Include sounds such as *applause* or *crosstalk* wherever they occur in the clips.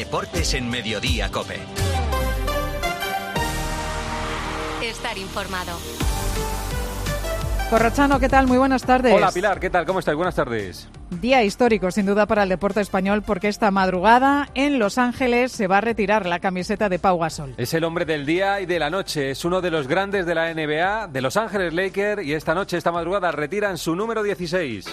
Deportes en Mediodía Cope. Estar informado. Corrochano, ¿qué tal? Muy buenas tardes. Hola Pilar, ¿qué tal? ¿Cómo estás? Buenas tardes. Día histórico, sin duda, para el deporte español, porque esta madrugada en Los Ángeles se va a retirar la camiseta de Pau Gasol. Es el hombre del día y de la noche. Es uno de los grandes de la NBA, de Los Ángeles Lakers, y esta noche, esta madrugada, retiran su número 16.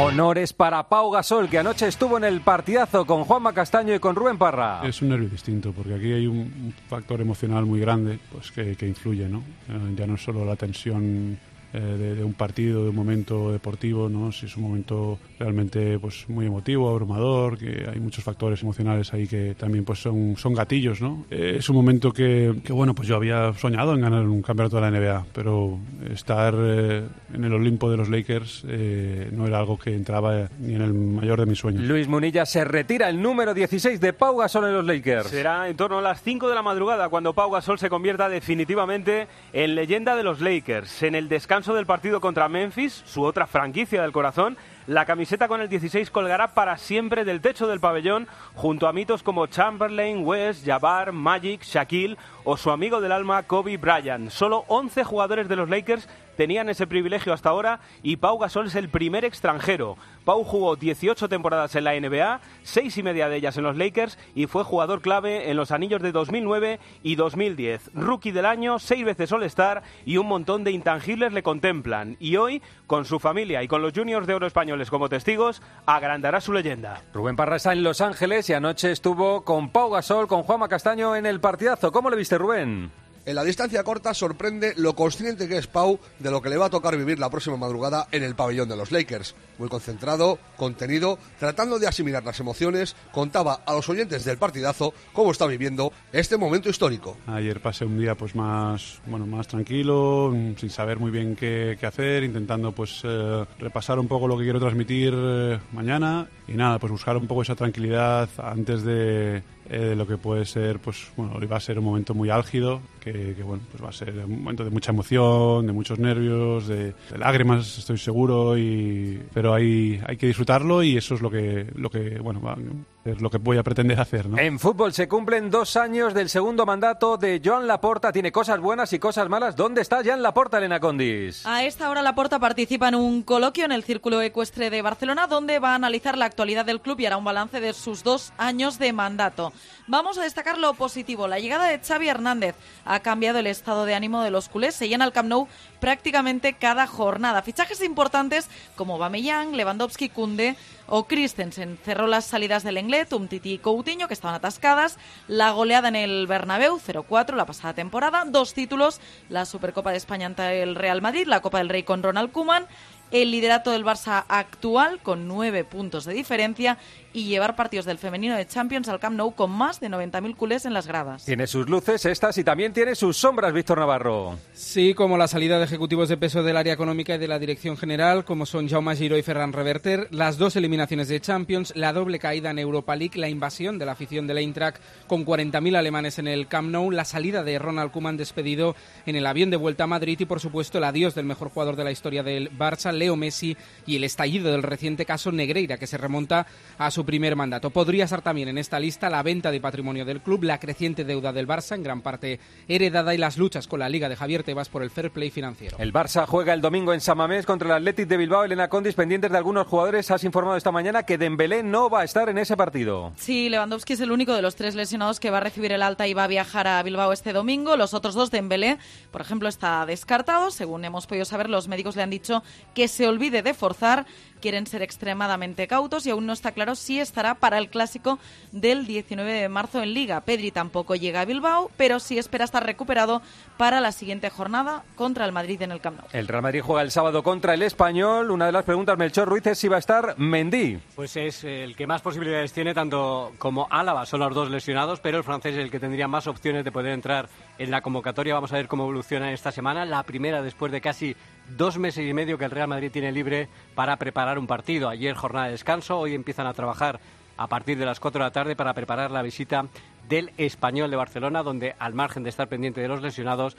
Honores para Pau Gasol, que anoche estuvo en el partidazo con Juanma Castaño y con Rubén Parra. Es un nervio distinto, porque aquí hay un, factor emocional muy grande pues que, influye, ¿no? Eh, ya no solo la tensión eh, de, de, un partido, de un momento deportivo, ¿no? Si es un momento realmente pues muy emotivo, abrumador, que hay muchos factores emocionales ahí que también pues son, son gatillos, ¿no? Eh, es un momento que, que, bueno, pues yo había soñado en ganar un campeonato de la NBA, pero estar eh, en el Olimpo de los Lakers eh, no era algo que entraba ni en el mayor de mis sueños. Luis Munilla se retira el número 16 de Pau Gasol en los Lakers. Será en torno a las 5 de la madrugada cuando Pau Gasol se convierta definitivamente en leyenda de los Lakers. En el descanso del partido contra Memphis, su otra franquicia del corazón, la camiseta con el 16 colgará para siempre del techo del pabellón junto a mitos como Chamberlain, West, Jabbar, Magic, Shaquille o su amigo del alma Kobe Bryant. Solo 11 jugadores de los Lakers tenían ese privilegio hasta ahora y Pau Gasol es el primer extranjero. Pau jugó 18 temporadas en la NBA, seis y media de ellas en los Lakers y fue jugador clave en los anillos de 2009 y 2010. Rookie del año, seis veces All-Star y un montón de intangibles le contemplan. Y hoy, con su familia y con los juniors de oro españoles como testigos, agrandará su leyenda. Rubén Parra está en Los Ángeles y anoche estuvo con Pau Gasol, con Juanma Castaño en el partidazo. ¿Cómo le viste, Rubén? En la distancia corta sorprende lo consciente que es Pau de lo que le va a tocar vivir la próxima madrugada en el pabellón de los Lakers. Muy concentrado, contenido, tratando de asimilar las emociones, contaba a los oyentes del partidazo cómo está viviendo este momento histórico. Ayer pasé un día pues más, bueno, más tranquilo, sin saber muy bien qué, hacer, intentando pues eh, repasar un poco lo que quiero transmitir eh, mañana y nada, pues buscar un poco esa tranquilidad antes de, eh, lo que puede ser, pues bueno, hoy va a ser un momento muy álgido, que, que, bueno, pues va a ser un momento de mucha emoción, de muchos nervios, de, de lágrimas, estoy seguro, y, pero hay, hay que disfrutarlo y eso es lo que, lo que bueno, va, es lo que voy a pretender hacer. ¿no? En fútbol se cumplen dos años del segundo mandato de Joan Laporta. Tiene cosas buenas y cosas malas. ¿Dónde está Joan Laporta, Elena Condis? A esta hora Laporta participa en un coloquio en el Círculo Ecuestre de Barcelona, donde va a analizar la actualidad del club y hará un balance de sus dos años de mandato. Vamos a destacar lo positivo. La llegada de Xavi Hernández ha cambiado el estado de ánimo de los culés. Se llena el Camp Nou prácticamente cada jornada. Fichajes importantes como Bameyang, Lewandowski, Kunde o Christensen. Cerró las salidas del Englet, Umtiti y Coutinho, que estaban atascadas. La goleada en el Bernabéu, 0-4 la pasada temporada. Dos títulos, la Supercopa de España ante el Real Madrid, la Copa del Rey con Ronald Koeman el liderato del Barça actual con nueve puntos de diferencia y llevar partidos del femenino de Champions al Camp Nou con más de 90.000 culés en las gradas. Tiene sus luces estas y también tiene sus sombras, Víctor Navarro. Sí, como la salida de ejecutivos de peso del área económica y de la dirección general, como son Jaume Giro y Ferran Reverter, las dos eliminaciones de Champions, la doble caída en Europa League, la invasión de la afición del Eintracht con 40.000 alemanes en el Camp Nou, la salida de Ronald Koeman despedido en el avión de vuelta a Madrid y, por supuesto, el adiós del mejor jugador de la historia del Barça, Leo Messi, y el estallido del reciente caso Negreira, que se remonta a su primer mandato. Podría estar también en esta lista la venta de patrimonio del club, la creciente deuda del Barça, en gran parte heredada, y las luchas con la Liga de Javier Tebas por el fair play financiero. El Barça juega el domingo en Samamés contra el Athletic de Bilbao. Elena Condis, pendientes de algunos jugadores, has informado esta mañana que Dembélé no va a estar en ese partido. Sí, Lewandowski es el único de los tres lesionados que va a recibir el alta y va a viajar a Bilbao este domingo. Los otros dos, Dembélé, por ejemplo, está descartado. Según hemos podido saber, los médicos le han dicho que se olvide de forzar quieren ser extremadamente cautos y aún no está claro si estará para el clásico del 19 de marzo en Liga. Pedri tampoco llega a Bilbao, pero sí espera estar recuperado para la siguiente jornada contra el Madrid en el Camp Nou. El Real Madrid juega el sábado contra el Español. Una de las preguntas, Melchor Ruiz, es si va a estar Mendy. Pues es el que más posibilidades tiene, tanto como Álava, son los dos lesionados, pero el francés es el que tendría más opciones de poder entrar en la convocatoria. Vamos a ver cómo evoluciona esta semana. La primera después de casi dos meses y medio que el Real Madrid tiene libre para preparar un partido. Ayer jornada de descanso, hoy empiezan a trabajar a partir de las 4 de la tarde para preparar la visita del Español de Barcelona, donde al margen de estar pendiente de los lesionados,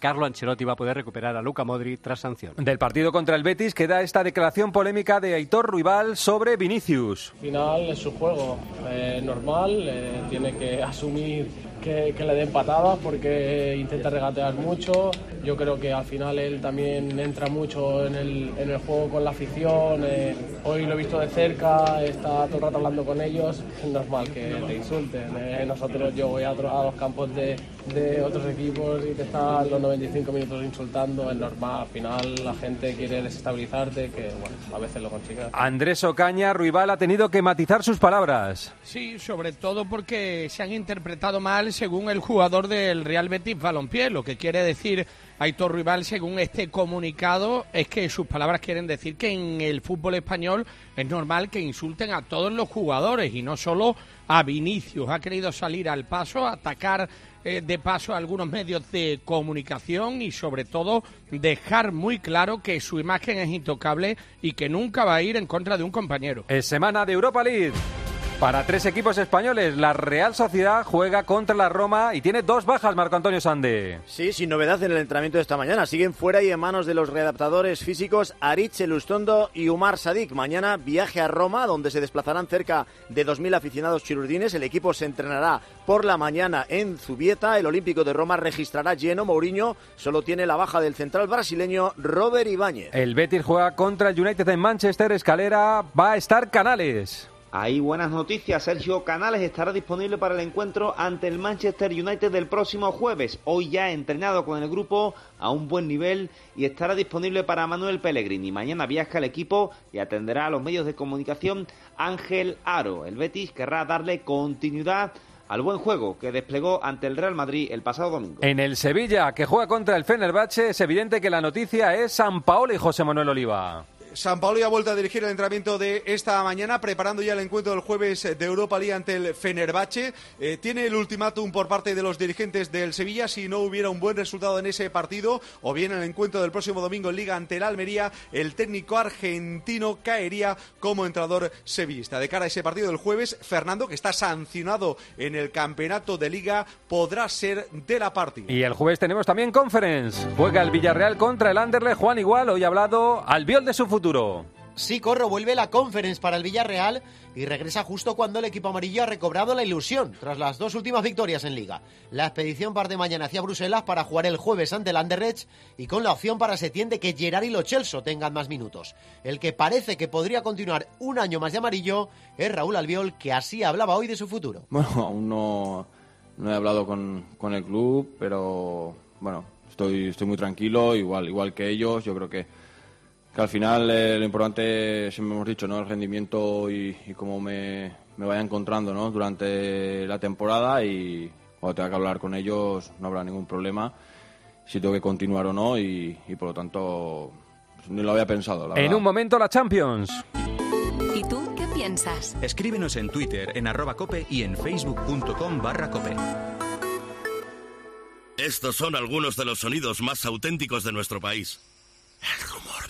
Carlo Ancelotti va a poder recuperar a Luca Modri tras sanción. Del partido contra el Betis queda esta declaración polémica de Aitor Ruibal sobre Vinicius. Al final es su juego, eh, normal, eh, tiene que asumir que, le den patadas porque intenta regatear mucho. Yo creo que al final él también entra mucho en el, en el juego con la afición. Eh, hoy lo he visto de cerca, está todo el rato hablando con ellos. Es normal que te insulten. Eh, nosotros, yo voy a, a los campos de, de, otros equipos y te están los 95 minutos insultando. Es normal, al final la gente quiere desestabilizarte, que bueno, a veces lo consigue. Andrés Ocaña, Ruibal ha tenido que matizar sus palabras. Sí, sobre todo porque se han interpretado mal según el jugador del Real Betis Balompié. Lo que quiere decir Aitor Rival, según este comunicado, es que sus palabras quieren decir que en el fútbol español es normal que insulten a todos los jugadores y no solo a Vinicius. Ha querido salir al paso, atacar eh, de paso a algunos medios de comunicación y sobre todo dejar muy claro que su imagen es intocable y que nunca va a ir en contra de un compañero. Es semana de Europa League. Para tres equipos españoles, la Real Sociedad juega contra la Roma y tiene dos bajas, Marco Antonio Sande. Sí, sin novedad en el entrenamiento de esta mañana. Siguen fuera y en manos de los readaptadores físicos Aritz Elustondo y Umar Sadik. Mañana viaje a Roma, donde se desplazarán cerca de 2.000 aficionados chirurdines. El equipo se entrenará por la mañana en Zubieta. El Olímpico de Roma registrará lleno. Mourinho solo tiene la baja del central brasileño Robert Ibáñez. El Betis juega contra el United en Manchester. Escalera va a estar Canales. Hay buenas noticias. Sergio Canales estará disponible para el encuentro ante el Manchester United del próximo jueves. Hoy ya entrenado con el grupo a un buen nivel y estará disponible para Manuel Pellegrini. Mañana viaja el equipo y atenderá a los medios de comunicación Ángel Aro. El Betis querrá darle continuidad al buen juego que desplegó ante el Real Madrid el pasado domingo. En el Sevilla, que juega contra el Fenerbahce, es evidente que la noticia es San Paolo y José Manuel Oliva. San Paulo ya ha vuelto a dirigir el entrenamiento de esta mañana, preparando ya el encuentro del jueves de Europa League ante el Fenerbahce. Eh, tiene el ultimátum por parte de los dirigentes del Sevilla si no hubiera un buen resultado en ese partido, o bien en el encuentro del próximo domingo en Liga ante el Almería, el técnico argentino caería como entrenador sevillista. De cara a ese partido del jueves, Fernando, que está sancionado en el campeonato de Liga, podrá ser de la partida. Y el jueves tenemos también Conference. Juega el Villarreal contra el Anderlecht. Juan Igual, hoy ha hablado al viol de su futuro Sí, Corro vuelve la Conference para el Villarreal y regresa justo cuando el equipo amarillo ha recobrado la ilusión tras las dos últimas victorias en Liga. La expedición parte mañana hacia Bruselas para jugar el jueves ante el Anderlecht y con la opción para Setién de que Gerard y Lo Celso tengan más minutos. El que parece que podría continuar un año más de amarillo es Raúl Albiol, que así hablaba hoy de su futuro. *laughs* Bueno, aún no, no he hablado con, con el club, pero bueno, estoy, estoy muy tranquilo, igual, igual que ellos. Yo creo que que al final eh, lo importante, siempre hemos dicho, ¿no? el rendimiento y, cómo me, me, vaya encontrando ¿no? durante la temporada y cuando tenga que hablar con ellos no habrá ningún problema si tengo que continuar o no y, por lo tanto pues, ni lo había pensado. en un momento la Champions. ¿Y tú qué piensas? Escríbenos en Twitter, en arroba cope y en facebook.com barra cope. Estos son algunos de los sonidos más auténticos de nuestro país. El rumor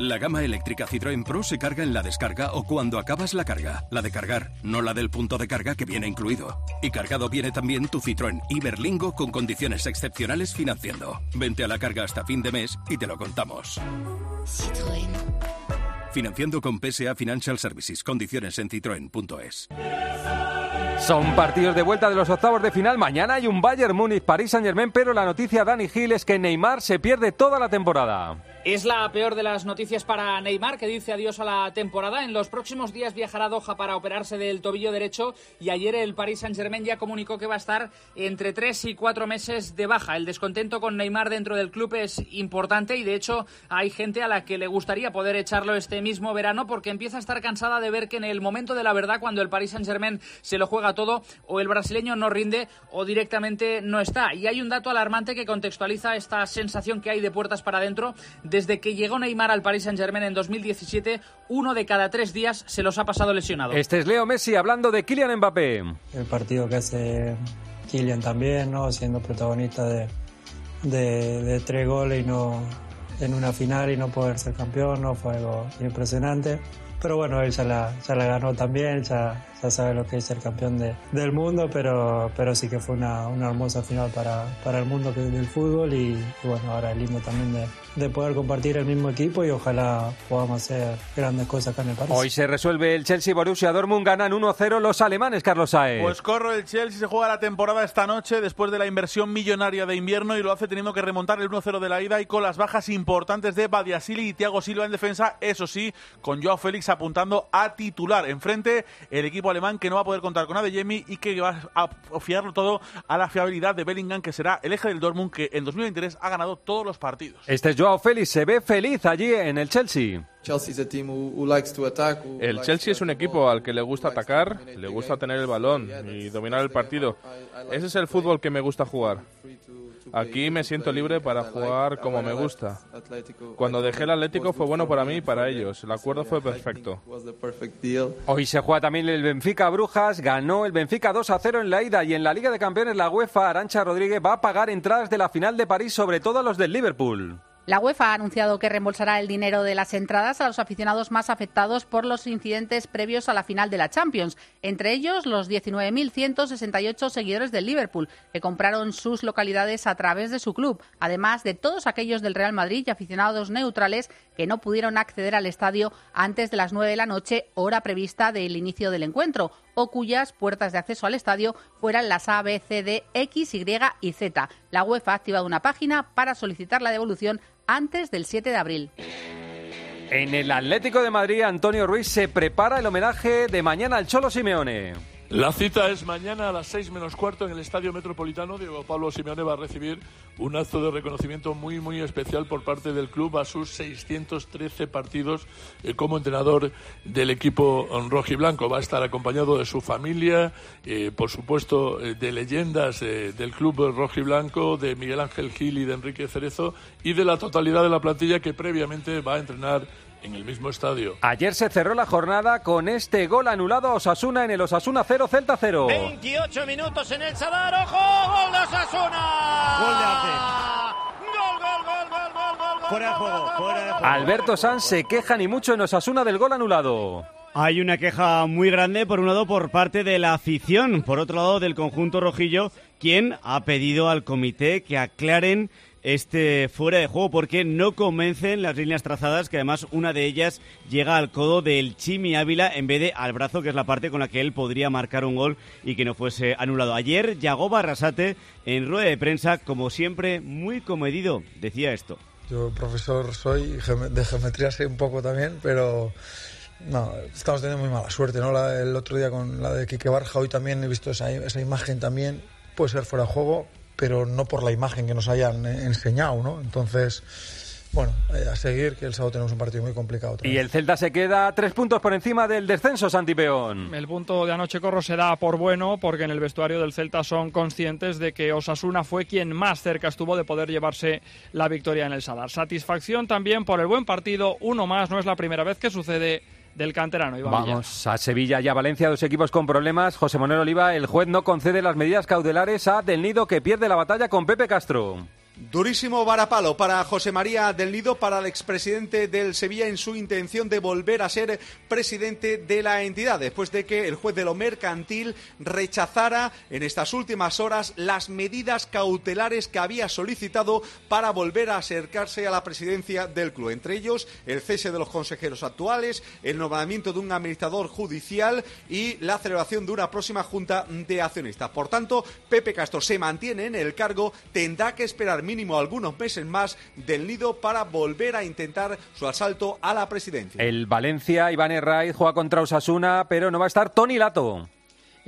La gama eléctrica Citroën Pro se carga en la descarga o cuando acabas la carga. La de cargar, no la del punto de carga que viene incluido. Y cargado viene también tu Citroën Iberlingo con condiciones excepcionales financiando. Vente a la carga hasta fin de mes y te lo contamos. Citroën. Financiando con PSA Financial Services. Condiciones en citroen.es. Son partidos de vuelta de los octavos de final. Mañana hay un Bayern Múnich, París Saint Germain, pero la noticia Dani Gil es que Neymar se pierde toda la temporada. Es la peor de las noticias para Neymar, que dice adiós a la temporada. En los próximos días viajará a Doha para operarse del tobillo derecho y ayer el Paris Saint-Germain ya comunicó que va a estar entre tres y cuatro meses de baja. El descontento con Neymar dentro del club es importante y de hecho hay gente a la que le gustaría poder echarlo este mismo verano porque empieza a estar cansada de ver que en el momento de la verdad, cuando el Paris Saint-Germain se lo juega todo, o el brasileño no rinde o directamente no está. Y hay un dato alarmante que contextualiza esta sensación que hay de puertas para adentro Desde que llegó Neymar al Paris Saint-Germain en 2017, uno de cada tres días se los ha pasado lesionado. Este es Leo Messi hablando de Kylian Mbappé. El partido que hace Kylian también, ¿no? Siendo protagonista de, de, de tres goles y no en una final y no poder ser campeón, ¿no? Fue algo impresionante. Pero bueno, él ya la, ya la ganó también, ya, ya sabe lo que es ser campeón de, del mundo, pero, pero sí que fue una, una hermosa final para, para el mundo que- del fútbol y, y bueno, ahora es lindo también de, de poder compartir el mismo equipo y ojalá podamos hacer grandes cosas acá en el París. Hoy se resuelve el Chelsea Borussia Dortmund ganan 1-0 los alemanes Carlos Saez. Pues corro, el Chelsea se juega la temporada esta noche después de la inversión millonaria de invierno y lo hace teniendo que remontar el 1-0 de la ida y con las bajas importantes de Badiasili y Thiago Silva en defensa, eso sí, con Joao Félix apuntando a titular. Enfrente, el equipo alemán que no va a poder contar con Adeyemi y que va a fiarlo todo a la fiabilidad de Bellingham, que será el eje del Dortmund que en 2023 ha ganado todos los partidos. Este es Joao Félix, se ve feliz allí en el Chelsea. El Chelsea es un equipo al que le gusta atacar, le gusta tener el balón y dominar el partido. Ese es el fútbol que me gusta jugar. Aquí me siento libre para jugar como me gusta. Cuando dejé el Atlético fue bueno para mí y para ellos. El acuerdo fue perfecto. Hoy se juega también el Benfica Brujas, ganó el Benfica 2 a 0 en la ida y en la Liga de Campeones la UEFA Arancha Rodríguez va a pagar entradas de la final de París, sobre todo a los del Liverpool. La UEFA ha anunciado que reembolsará el dinero de las entradas a los aficionados más afectados por los incidentes previos a la final de la Champions, entre ellos los 19.168 seguidores del Liverpool, que compraron sus localidades a través de su club, además de todos aquellos del Real Madrid y aficionados neutrales que no pudieron acceder al estadio antes de las 9 de la noche, hora prevista del inicio del encuentro, o cuyas puertas de acceso al estadio fueran las A, B, C, D, X, Y y Z. La UEFA ha activado una página para solicitar la devolución antes del 7 de abril. En el Atlético de Madrid, Antonio Ruiz se prepara el homenaje de mañana al Cholo Simeone. La cita es mañana a las seis menos cuarto en el Estadio Metropolitano. Diego Pablo Simeone va a recibir un acto de reconocimiento muy, muy especial por parte del club a sus 613 partidos eh, como entrenador del equipo rojiblanco. Va a estar acompañado de su familia, eh, por supuesto, eh, de leyendas del club rojiblanco, de Miguel Ángel Gil y de Enrique Cerezo, y de la totalidad de la plantilla que previamente va a entrenar en el mismo estadio. Ayer se cerró la jornada con este gol anulado a Osasuna en el Osasuna 0 Celta 0. 28 minutos en el Sadar, ¡ojo! ¡Gol de Osasuna! Gol de ¡Gol, gol, gol, gol, gol, gol, gol! Fuera de juego, fuera de juego. Alberto Sanz se queja ni mucho en Osasuna del gol anulado. Hay una queja muy grande, por un lado, por parte de la afición, por otro lado, del conjunto rojillo, quien ha pedido al comité que aclaren este fuera de juego porque no convencen las líneas trazadas, que además una de ellas llega al codo del Chimi Ávila en vez de al brazo, que es la parte con la que él podría marcar un gol y que no fuese anulado. Ayer, Yagoba Arrasate, en rueda de prensa, como siempre, muy comedido, decía esto. Yo profesor soy, de geometría sé un poco también, pero no, estamos teniendo muy mala suerte, ¿no? La- el otro día con la de Quique Barja, hoy también he visto esa, esa imagen también, puede ser fuera de juego, pero no por la imagen que nos hayan eh, enseñado, ¿no? Entonces, bueno, eh, a seguir, que el sábado tenemos un partido muy complicado. Y el Celta se queda tres puntos por encima del descenso, Santi Peón. El punto de anoche Corro se da por bueno porque en el vestuario del Celta son conscientes de que Osasuna fue quien más cerca estuvo de poder llevarse la victoria en el Sadar. Satisfacción también por el buen partido, uno más, no es la primera vez que sucede del canterano. Iván. Vamos a Sevilla y a Valencia, dos equipos con problemas. José Manuel Oliva, el juez no concede las medidas cautelares a Del Nido que pierde la batalla con Pepe Castro. Durísimo varapalo para José María del Nido, para el expresidente del Sevilla en su intención de volver a ser presidente de la entidad, después de que el juez de lo mercantil rechazara en estas últimas horas las medidas cautelares que había solicitado para volver a acercarse a la presidencia del club. Entre ellos, el cese de los consejeros actuales, el nombramiento de un administrador judicial y la celebración de una próxima junta de accionistas. Por tanto, Pepe Castro se mantiene en el cargo, tendrá que esperar mínimo algunos meses más del nido para volver a intentar su asalto a la presidencia. El Valencia, Iván Herraiz, juega contra Osasuna, pero no va a estar Tony Lato.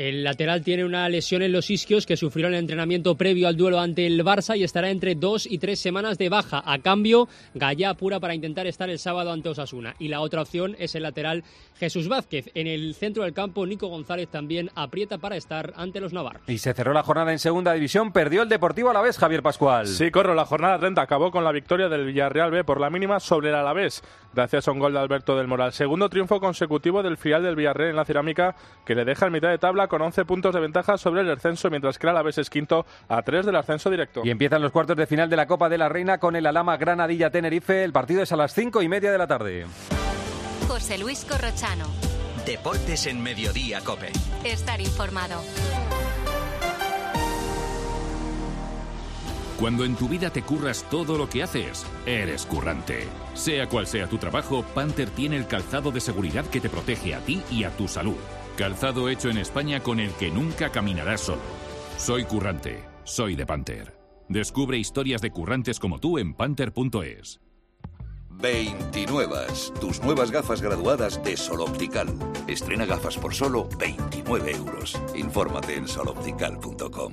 El lateral tiene una lesión en los isquios que sufrió en el entrenamiento previo al duelo ante el Barça y estará entre dos y tres semanas de baja. A cambio, Gallá apura para intentar estar el sábado ante Osasuna. Y la otra opción es el lateral Jesús Vázquez. En el centro del campo, Nico González también aprieta para estar ante los navarros. Y se cerró la jornada en segunda división, perdió el Deportivo Alavés, Javier Pascual. Sí, corro, la jornada 30 acabó con la victoria del Villarreal B por la mínima sobre el Alavés, gracias a un gol de Alberto del Moral. Segundo triunfo consecutivo del filial del Villarreal en la cerámica, que le deja en mitad de tabla con 11 puntos de ventaja sobre el descenso, mientras que el Alavés es quinto a 3 del ascenso directo. Y empiezan los cuartos de final de la Copa de la Reina con el Alama Granadilla Tenerife. El partido es a las cinco y media de la tarde. José Luis Corrochano. Deportes en Mediodía, Cope. Estar informado. Cuando en tu vida te curras todo lo que haces, eres currante. Sea cual sea tu trabajo, Panther tiene el calzado de seguridad que te protege a ti y a tu salud. Calzado hecho en España con el que nunca caminarás solo. Soy currante, soy de Panther. Descubre historias de currantes como tú en panther.es. 29. Tus nuevas gafas graduadas de Sol Optical. Estrena gafas por solo 29 euros. Infórmate en soloptical.com.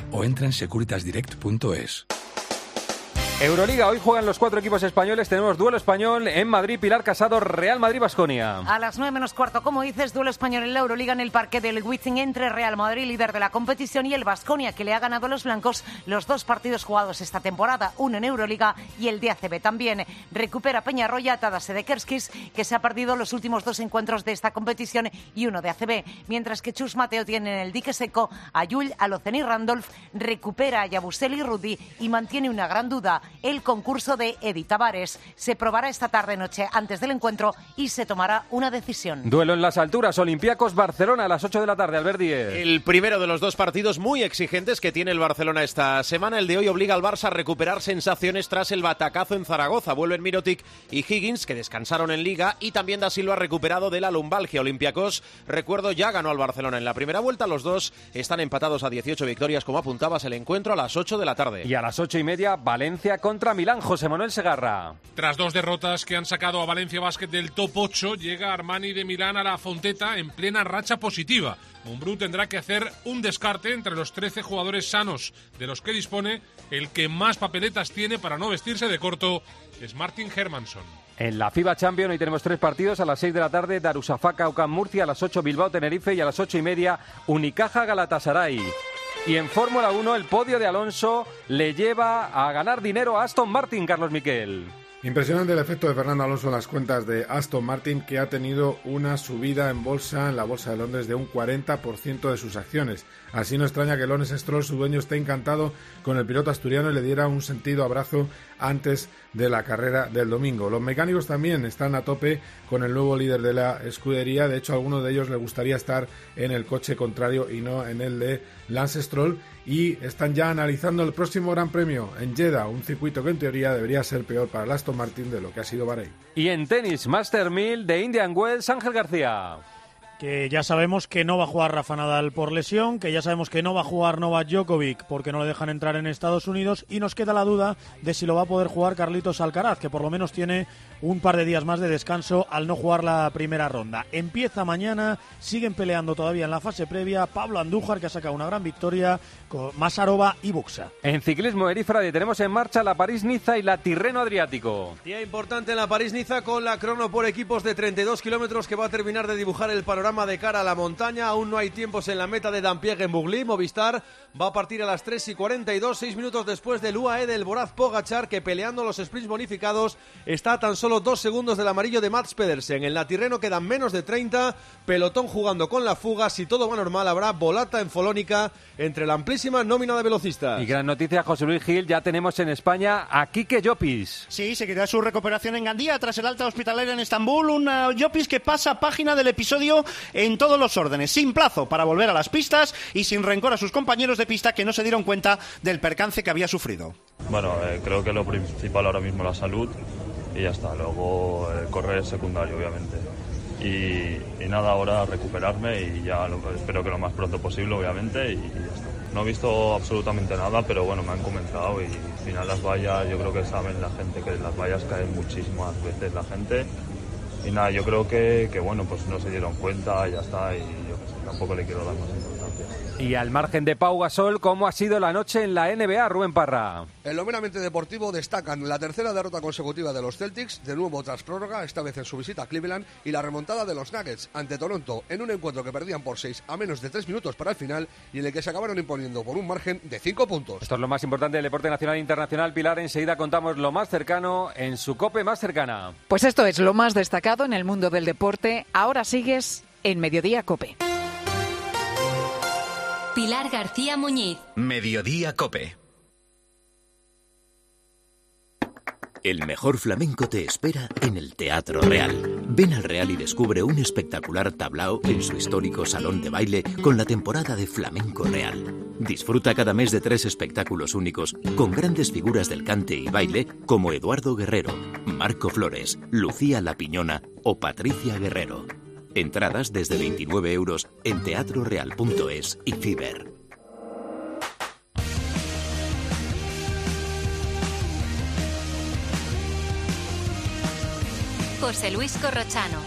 o entra en securitasdirect.es. Euroliga, hoy juegan los cuatro equipos españoles. Tenemos duelo español en Madrid, Pilar Casado, Real Madrid-Basconia. A las nueve menos cuarto, como dices, duelo español en la Euroliga en el parque del Wizzing entre Real Madrid, líder de la competición, y el Basconia, que le ha ganado a los blancos los dos partidos jugados esta temporada, uno en Euroliga y el de ACB. También recupera Peñarroya, Tadase de Kerskis, que se ha perdido los últimos dos encuentros de esta competición y uno de ACB, mientras que Chus Mateo tiene en el dique seco a Yul, a Loceni Randolph, recupera a Yabusel y Rudy y mantiene una gran duda el concurso de Edi Tavares. Se probará esta tarde-noche antes del encuentro y se tomará una decisión. Duelo en las alturas, Olympiacos Barcelona a las 8 de la tarde, Albert Díez. El primero de los dos partidos muy exigentes que tiene el Barcelona esta semana. El de hoy obliga al Barça a recuperar sensaciones tras el batacazo en Zaragoza. Vuelven Mirotic y Higgins, que descansaron en Liga, y también Da Silva recuperado de la lumbalgia. Olympiacos, recuerdo, ya ganó al Barcelona en la primera vuelta. Los dos están empatados a 18 victorias, como apuntabas el encuentro, a las 8 de la tarde. Y a las 8 y media, Valencia contra Milán, José Manuel Segarra. Tras dos derrotas que han sacado a Valencia Basket del top 8, llega Armani de Milán a la Fonteta en plena racha positiva. Mumbrú tendrá que hacer un descarte entre los 13 jugadores sanos de los que dispone. El que más papeletas tiene para no vestirse de corto es Martin Hermansson. En la FIBA Champions hoy tenemos tres partidos. A las 6 de la tarde, Darusafaka, Ocam Murcia. A las 8, Bilbao, Tenerife. Y a las 8 y media, Unicaja, Galatasaray. Y en Fórmula 1 el podio de Alonso le lleva a ganar dinero a Aston Martin, Carlos Miquel. Impresionante el efecto de Fernando Alonso en las cuentas de Aston Martin, que ha tenido una subida en bolsa, en la bolsa de Londres, de un 40% de sus acciones. Así no extraña que Lones Stroll, su dueño, esté encantado con el piloto asturiano y le diera un sentido abrazo antes de la carrera del domingo. Los mecánicos también están a tope con el nuevo líder de la escudería. De hecho, a alguno de ellos le gustaría estar en el coche contrario y no en el de Lance Stroll. Y están ya analizando el próximo Gran Premio en Jeddah, un circuito que en teoría debería ser peor para el Aston Martin de lo que ha sido Bahrein. Y en tenis, Master 1000 de Indian Wells, Ángel García que ya sabemos que no va a jugar Rafa Nadal por lesión, que ya sabemos que no va a jugar Novak Djokovic porque no lo dejan entrar en Estados Unidos y nos queda la duda de si lo va a poder jugar Carlitos Alcaraz, que por lo menos tiene un par de días más de descanso al no jugar la primera ronda. Empieza mañana, siguen peleando todavía en la fase previa Pablo Andújar, que ha sacado una gran victoria, con Masarova y Buxa. En ciclismo, Erifrade, tenemos en marcha la París-Niza y la Tirreno Adriático. Día importante en la París-Niza con la crono por equipos de 32 kilómetros que va a terminar de dibujar el panorama de cara a la montaña. Aún no hay tiempos en la meta de Dampierre en Bugli. Movistar va a partir a las 3 y 42, 6 minutos después del UAE del Boraz Pogachar, que peleando los sprints bonificados está a tan solo dos segundos del amarillo de Mats Pedersen. En la Tirreno quedan menos de 30, pelotón jugando con la fuga. Si todo va normal, habrá volata en Folónica entre la amplísima nómina de velocistas. Y gran noticia, José Luis Gil, ya tenemos en España a Quique Llopis. Sí, se queda su recuperación en Gandía tras el alta hospitalaria en Estambul. Un Llopis que pasa página del episodio en todos los órdenes, sin plazo para volver a las pistas y sin rencor a sus compañeros de pista que no se dieron cuenta del percance que había sufrido. Bueno, eh, creo que lo principal ahora mismo es la salud y ya está. Luego eh, correr es secundario, obviamente. Y, y, nada, ahora recuperarme y ya lo, espero que lo más pronto posible, obviamente, y, y ya está. No he visto absolutamente nada, pero bueno, me han comentado y al final las vallas, yo creo que saben la gente que las vallas caen muchísimas veces la gente. Y nada, yo creo que, que bueno, pues no se dieron cuenta, ya está, y yo tampoco le quiero dar más importancia. Y al margen de Pau Gasol, ¿cómo ha sido la noche en la NBA, Rubén Parra? En lo meramente deportivo destacan la tercera derrota consecutiva de los Celtics, de nuevo tras prórroga, esta vez en su visita a Cleveland, y la remontada de los Nuggets ante Toronto en un encuentro que perdían por seis a menos de tres minutos para el final y en el que se acabaron imponiendo por un margen de cinco puntos. Esto es lo más importante del deporte nacional e internacional. Pilar, enseguida contamos lo más cercano en su cope más cercana. Pues esto es lo más destacado en el mundo del deporte. Ahora sigues en Mediodía Cope. Pilar García Muñiz. Mediodía Cope. El mejor flamenco te espera en el Teatro Real. Ven al Real y descubre un espectacular tablao en su histórico salón de baile con la temporada de Flamenco Real. Disfruta cada mes de tres espectáculos únicos con grandes figuras del cante y baile como Eduardo Guerrero, Marco Flores, Lucía La Piñona o Patricia Guerrero. Entradas desde 29 euros en teatroreal.es y Fiber. José Luis Corrochano.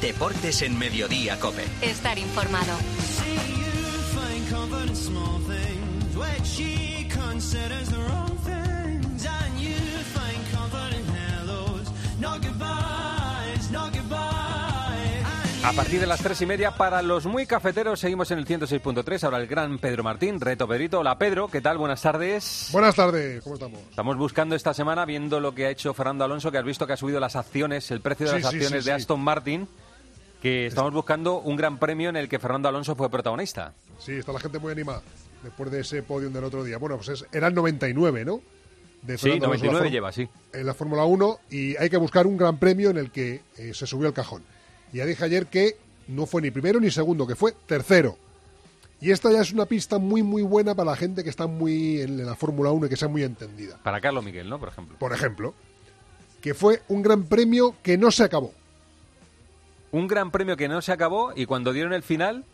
Deportes en Mediodía Cope. Estar informado. A partir de las tres y media, para los muy cafeteros, seguimos en el 106.3. Ahora el gran Pedro Martín, reto Pedrito. Hola Pedro, ¿qué tal? Buenas tardes. Buenas tardes, ¿cómo estamos? Estamos buscando esta semana, viendo lo que ha hecho Fernando Alonso, que has visto que ha subido las acciones, el precio de Sí, las sí, acciones sí, de. Aston Martin, que estamos buscando un gran premio en el que Fernando Alonso fue protagonista. Sí, está la gente muy animada después de ese podium del otro día. Bueno, pues es, era el 99, ¿no? De Sí, Fernando Alonso en la 99 Fór- lleva, sí. En la Fórmula 1 y hay que buscar un gran premio en el que eh, se subió el cajón. Y ya dije ayer que no fue ni primero ni segundo, que fue tercero. Y esta ya es una pista muy, muy buena para la gente que está muy en la Fórmula 1 y que sea muy entendida. Para Carlos Miguel, ¿no? Por ejemplo. Por ejemplo, que fue un gran premio que no se acabó. Un gran premio que no se acabó y cuando dieron el final,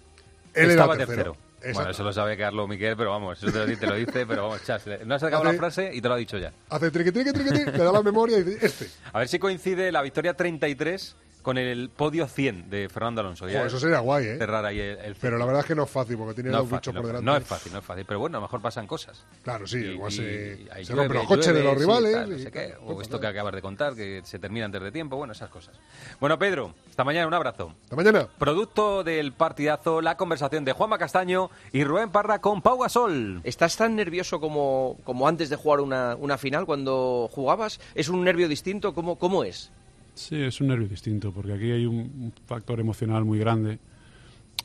Él era estaba tercero. tercero. Exacto. Bueno, eso lo sabe Carlos Miguel, pero vamos, eso te lo, te lo dice, pero vamos, chas, no has acabado Hace- la frase y te lo ha dicho ya. Hace triqui, triqui, triqui, triqui, le da la memoria y dice, este. A ver si coincide la victoria 33 con el podio 100 de Fernando Alonso. Ya Joder, eso sería guay, ¿eh? Cerrar ahí el, el Pero la verdad es que no es fácil porque tiene no fácil, bichos no, por delante. no es fácil, no es fácil. Pero bueno, a lo mejor pasan cosas. Claro, sí, Y- igual y- se, y se llueve, rompen los coches de los sí, rivales. tal, no y- sé qué, o puede esto que acabas de contar, que se termina antes de tiempo, bueno, esas cosas. Bueno, Pedro, hasta mañana, un abrazo. Hasta mañana. Producto del partidazo, la conversación de Juanma Castaño y Rubén Parra con Pau Gasol. ¿Estás tan nervioso como, como antes de jugar una, una final cuando jugabas? ¿Es un nervio distinto? ¿Cómo, cómo es? Sí, es un nervio distinto, porque aquí hay un, factor emocional muy grande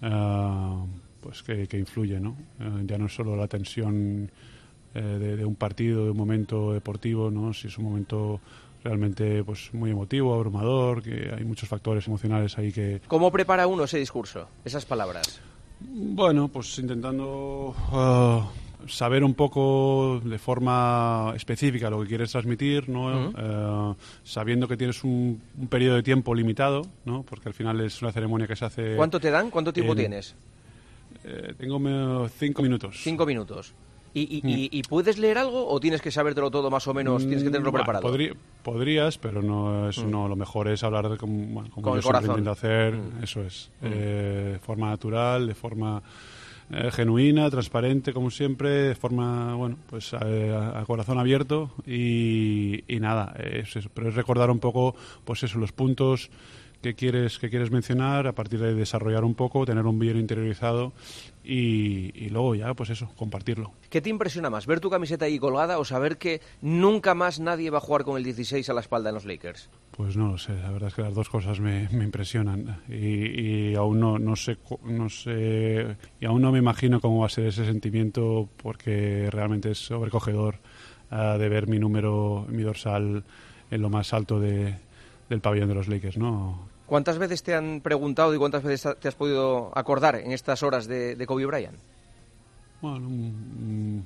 ah, pues que, que influye, ¿no? Eh, ya no es solo la tensión eh, de, de un partido, de un momento deportivo, ¿no? Si es un momento realmente pues muy emotivo, abrumador, que hay muchos factores emocionales ahí que, ¿Cómo prepara uno ese discurso, esas palabras? bueno, pues intentando ah, saber un poco de forma específica lo que quieres transmitir, ¿no? Eh, sabiendo que tienes un, un periodo de tiempo limitado, ¿no? Porque al final es una ceremonia que se hace. ¿Cuánto te dan? ¿Cuánto tiempo en- tienes? eh, tengo cinco minutos. Cinco minutos. ¿Y, y, Mm. y- puedes leer algo o tienes que sabértelo todo más o menos? ¿Tienes que tenerlo Mm, bueno, preparado? podrí- podrías, pero no es, Mm. no, lo mejor es hablar de como, bueno, como Con yo el siempre corazón. intento hacer, Mm. eso es, eh, de forma natural, de forma eh, genuina, transparente, como siempre, de forma, bueno, pues a, corazón abierto y, y nada, pero es recordar un poco, pues eso, los puntos que quieres que quieres mencionar, a partir de desarrollar un poco, tener un vídeo interiorizado y, y luego ya, pues eso, compartirlo. ¿Qué te impresiona más? ¿Ver tu camiseta ahí colgada o saber que nunca más nadie va a jugar con el 16 a la espalda en los Lakers? Pues no lo sé, la verdad es que las dos cosas me, me impresionan y, y aún no, no sé no sé y aún no me imagino cómo va a ser ese sentimiento porque realmente es sobrecogedor ah, de ver mi número, mi dorsal en lo más alto de, del pabellón de los Lakers, ¿no? ¿Cuántas veces te han preguntado y cuántas veces te has podido acordar en estas horas de, de Kobe Bryant? Bueno, mm,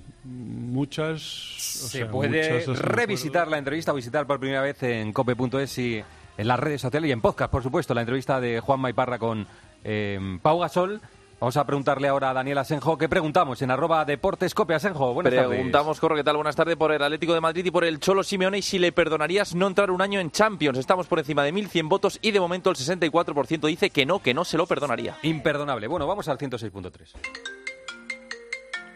muchas. o Se sea, puede muchas, revisitar la entrevista o visitar por primera vez en cope.es y en las redes sociales y en podcast, por supuesto, la entrevista de Juan Maiparra con eh, Pau Gasol. Vamos a preguntarle ahora a Daniel Asenjo. ¿Qué preguntamos en arroba deportes cope Asenjo? Buenas tardes. Preguntamos, Corro, ¿qué tal? Buenas tardes por el Atlético de Madrid y por el Cholo Simeone y si le perdonarías no entrar un año en Champions. Estamos por encima de 1.100 votos y de momento el 64% dice que no, que no se lo perdonaría. Imperdonable. Bueno, vamos al 106.3.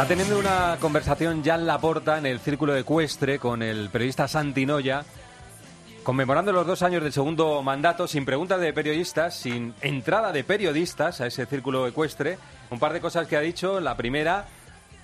Está teniendo una conversación Jan Laporta en el círculo ecuestre con el periodista Santi Noya, conmemorando los dos años del segundo mandato, sin preguntas de periodistas, sin entrada de periodistas a ese círculo ecuestre. Un par de cosas que ha dicho. La primera,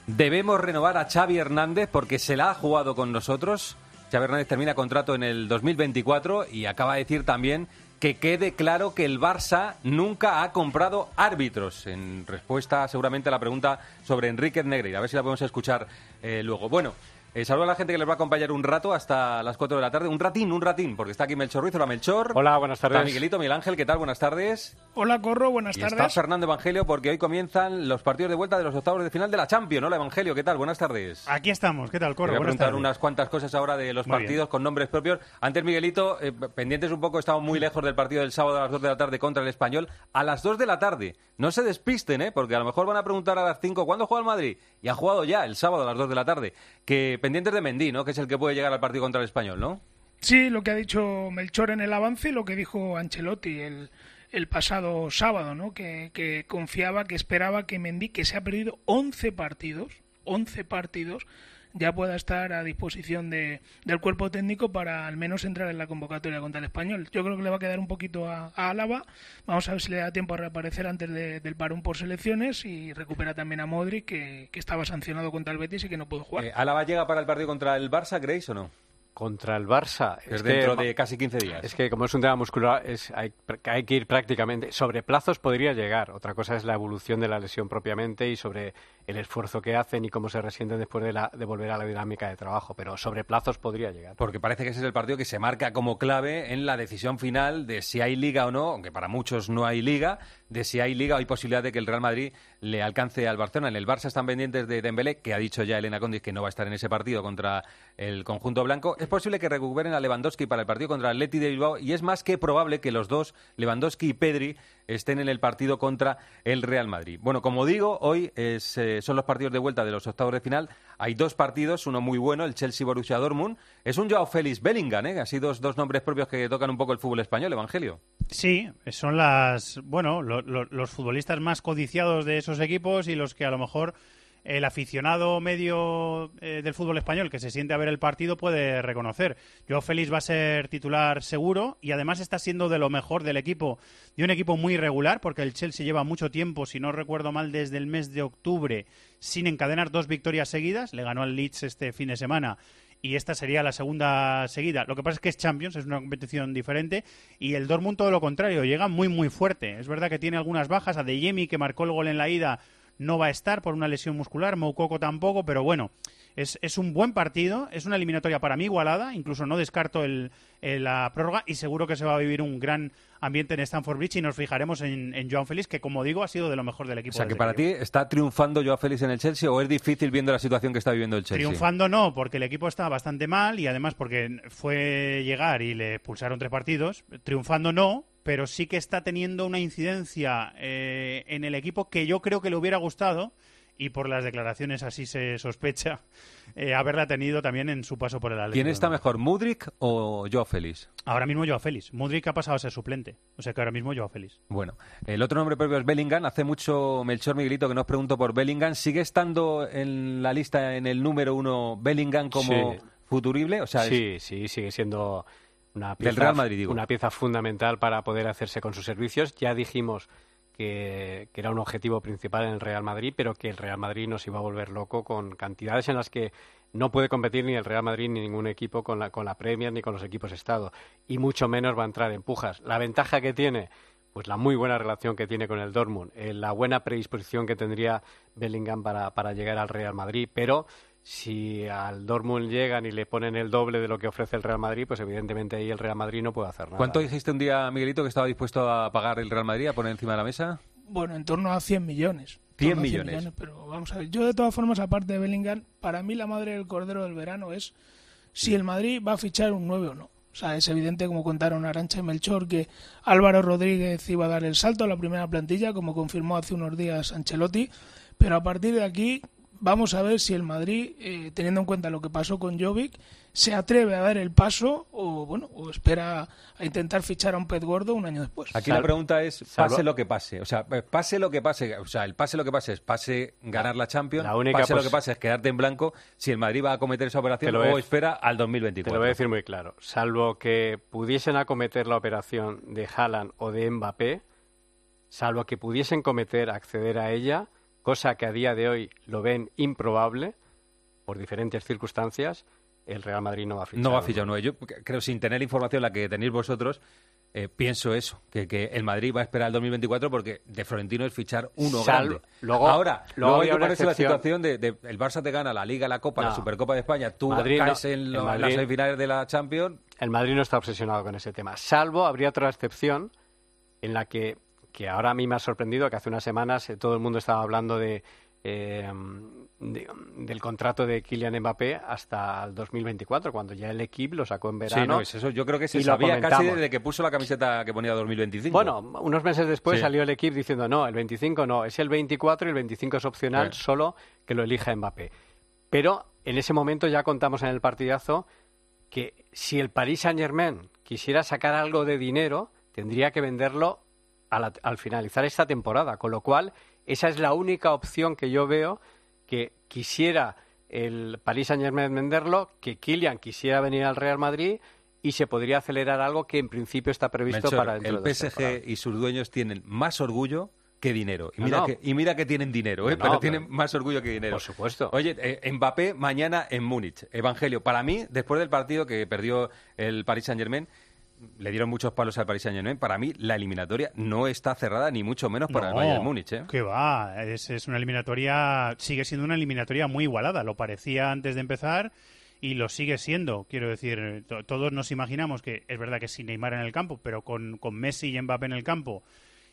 debemos renovar a Xavi Hernández porque se la ha jugado con nosotros. Xavi Hernández termina contrato en el 2024 y acaba de decir también que quede claro que el Barça nunca ha comprado árbitros, en respuesta seguramente a la pregunta sobre Enrique Negreira. A ver si la podemos escuchar eh, luego. Bueno, eh, saludo a la gente que les va a acompañar un rato hasta las 4 de la tarde. Un ratín, un ratín, porque está aquí Melchor Ruiz. Hola, Melchor. Hola, buenas tardes. Está Miguelito, Miguel Ángel, ¿qué tal? Buenas tardes. Hola, Corro, buenas y tardes. está Fernando Evangelio, porque hoy comienzan los partidos de vuelta de los octavos de final de la Champions. Hola, Evangelio, ¿qué tal? Buenas tardes. Aquí estamos, ¿qué tal, Corro? voy a preguntar tardes. unas cuantas cosas ahora de los Muy partidos con nombres propios. Antes, Miguelito, eh, pendientes un poco, estamos muy lejos del partido del sábado a las 2 de la tarde contra el Español. A las 2 de la tarde. No se despisten, ¿eh? Porque a lo mejor van a preguntar a las 5 ¿cuándo juega el Madrid? Y ha jugado ya el sábado a las 2 de la tarde. Que pendientes de Mendy, ¿no? Que es el que puede llegar al partido contra el Español, ¿no? Sí, lo que ha dicho Melchor en el avance, lo que dijo Ancelotti el, el pasado sábado, ¿no? Que, que confiaba, que esperaba que Mendy, que se ha perdido 11 partidos, 11 partidos, ya pueda estar a disposición de, del cuerpo técnico para al menos entrar en la convocatoria contra el español. Yo creo que le va a quedar un poquito a, a Álava. Vamos a ver si le da tiempo a reaparecer antes de- del parón por selecciones y recupera también a Modric, que, que estaba sancionado contra el Betis y que no pudo jugar. Eh, ¿Álava llega para el partido contra el Barça, creéis o no? Contra el Barça. Es dentro de casi 15 días. Es que como es un tema muscular, es, hay, hay que ir prácticamente. Sobre plazos podría llegar. Otra cosa es la evolución de la lesión propiamente y sobre el esfuerzo que hacen y cómo se resienten después de, la, de volver a la dinámica de trabajo. Pero sobre plazos podría llegar. Porque parece que ese es el partido que se marca como clave en la decisión final de si hay liga o no, aunque para muchos no hay liga, de si hay liga o hay posibilidad de que el Real Madrid le alcance al Barcelona. En el Barça están pendientes de Dembélé, que ha dicho ya Elena Condis que no va a estar en ese partido contra el conjunto blanco. Es posible que recuperen a Lewandowski para el partido contra el Atleti de Bilbao y es más que probable que los dos, Lewandowski y Pedri, estén en el partido contra el Real Madrid. Bueno, como digo, hoy es, eh, son los partidos de vuelta de los octavos de final. Hay dos partidos, uno muy bueno, el Chelsea-Borussia Dortmund. Es un Joao Félix Bellingham, ¿eh? Así dos, dos nombres propios que tocan un poco el fútbol español, Evangelio. Sí, son las bueno lo- lo- los futbolistas más codiciados de esos equipos y los que a lo mejor el aficionado medio eh, del fútbol español que se siente a ver el partido puede reconocer. Joao Félix va a ser titular seguro y además está siendo de lo mejor del equipo, de un equipo muy regular porque el Chelsea lleva mucho tiempo, si no recuerdo mal, desde el mes de octubre sin encadenar dos victorias seguidas. Le ganó al Leeds este fin de semana y esta sería la segunda seguida. Lo que pasa es que es Champions, es una competición diferente y el Dortmund todo lo contrario, llega muy muy fuerte. Es verdad que tiene algunas bajas, a De Jemi que marcó el gol en la ida no va a estar por una lesión muscular, Moukoko tampoco, pero bueno, es, es, un buen partido, es una eliminatoria para mí igualada, incluso no descarto el, la prórroga y seguro que se va a vivir un gran ambiente en Stamford Bridge y nos fijaremos en, en Joan Félix, que como digo ha sido de lo mejor del equipo. O sea, que para ti está triunfando Joan Félix en el Chelsea o es difícil viendo la situación que está viviendo el Chelsea. Triunfando no, porque el equipo está bastante mal y además porque fue llegar y le pulsaron tres partidos. Triunfando no, pero sí que está teniendo una incidencia eh, en el equipo que yo creo que le hubiera gustado y por las declaraciones así se sospecha *laughs* eh, haberla tenido también en su paso por el Atlético. ¿Quién está mejor, Mudrik o Joao Félix? Ahora mismo Joao Félix. Mudrik ha pasado a ser suplente, o sea que ahora mismo Joao Félix. Bueno, el otro nombre propio es Bellingham. Hace mucho Melchor Miguelito que nos preguntó por Bellingham. ¿Sigue estando en la lista en el número uno Bellingham como futurible? O sea, sí, sí, sigue siendo una pieza, una pieza fundamental para poder hacerse con sus servicios. Ya dijimos que, era un objetivo principal en el Real Madrid, pero que el Real Madrid nos iba a volver loco con cantidades en las que no puede competir ni el Real Madrid ni ningún equipo con la, con la Premier ni con los equipos Estado. Y mucho menos va a entrar en pujas. La ventaja que tiene pues la muy buena relación que tiene con el Dortmund, eh, la buena predisposición que tendría Bellingham para, para llegar al Real Madrid, pero si al Dortmund llegan y le ponen el doble de lo que ofrece el Real Madrid, pues evidentemente ahí el Real Madrid no puede hacer nada. ¿Cuánto dijiste un día, Miguelito, que estaba dispuesto a pagar el Real Madrid, a poner encima de la mesa? Bueno, en torno a 100 millones. 100 millones. Pero vamos a ver, yo de todas formas, aparte de Bellingham, para mí la madre del cordero del verano es si el Madrid va a fichar un 9 o no. O sea, es evidente, como contaron Arancha y Melchor, que Álvaro Rodríguez iba a dar el salto a la primera plantilla, como confirmó hace unos días Ancelotti. Pero a partir de aquí, vamos a ver si el Madrid, eh, teniendo en cuenta lo que pasó con Jovic, se atreve a dar el paso o bueno o espera a intentar fichar a un pez gordo un año después. Aquí la pregunta es pase lo que pase, o sea, eh, pase lo que pase, o sea, el pase lo que pase es pase ganar la Champions, pase lo que pase es quedarte en blanco si el Madrid va a cometer esa operación o espera al 2024. Te lo voy a decir muy claro, salvo que pudiesen acometer la operación de Haaland o de Mbappé, salvo que pudiesen cometer acceder a ella, cosa que a día de hoy lo ven improbable por diferentes circunstancias, el Real Madrid no va a fichar. No va a fichar, no. Yo creo, sin tener información la que tenéis vosotros, eh, pienso eso, que, que, el Madrid va a esperar el 2024 porque de Florentino es fichar uno grande. Luego, Ahora, luego, hay que ponerse la situación de, el Barça te gana la Liga, la Copa, la Supercopa de España, tú caes en, las semifinales de la Champions. El Madrid no está obsesionado con ese tema, salvo habría otra excepción en la que que ahora a mí me ha sorprendido que hace unas semanas eh, todo el mundo estaba hablando de, eh, del contrato de Kylian Mbappé hasta el 2024, cuando ya el equipo lo sacó en verano. Sí, no, es eso. Yo creo que se sabía casi desde que puso la camiseta que ponía 2025. Bueno, unos meses después salió el equipo diciendo no, el 25 no, es el 24 y el 25 es opcional, solo que lo elija Mbappé. Pero en ese momento ya contamos en el partidazo que si el Paris Saint Germain quisiera sacar algo de dinero, tendría que venderlo al, finalizar esta temporada. Con lo cual, esa es la única opción que yo veo que quisiera el Paris Saint Germain venderlo, que Kylian quisiera venir al Real Madrid y se podría acelerar algo que en principio está previsto para dentro El PSG y sus dueños tienen más orgullo que dinero. Y mira, Que, y mira que tienen dinero, ¿eh? pero tienen más orgullo que dinero. Por supuesto. Oye, eh, Mbappé mañana en Múnich. Evangelio, para mí, después del partido que perdió el Paris Saint-Germain, le dieron muchos palos al Paris Saint-Germain. Para mí, la eliminatoria no está cerrada, ni mucho menos para el Bayern Múnich. ¿eh? Que va, es, es, una eliminatoria, sigue siendo una eliminatoria muy igualada. Lo parecía antes de empezar y lo sigue siendo. Quiero decir, todos nos imaginamos que es verdad que sin Neymar en el campo, pero con, con Messi y Mbappé en el campo.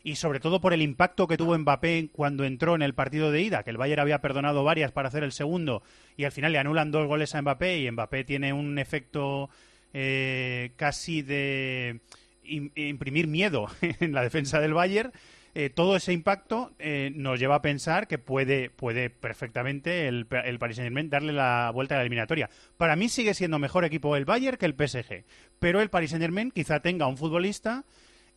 Y sobre todo por el impacto que tuvo Mbappé cuando entró en el partido de ida, que el Bayern había perdonado varias para hacer el segundo y al final le anulan dos goles a Mbappé y Mbappé tiene un efecto eh, casi de imprimir miedo *laughs* en la defensa del Bayern. Eh, todo ese impacto eh, nos lleva a pensar que puede, puede perfectamente el, el Paris Saint-Germain darle la vuelta a la eliminatoria. Para mí sigue siendo mejor equipo el Bayern que el PSG, pero el Paris Saint-Germain quizá tenga un futbolista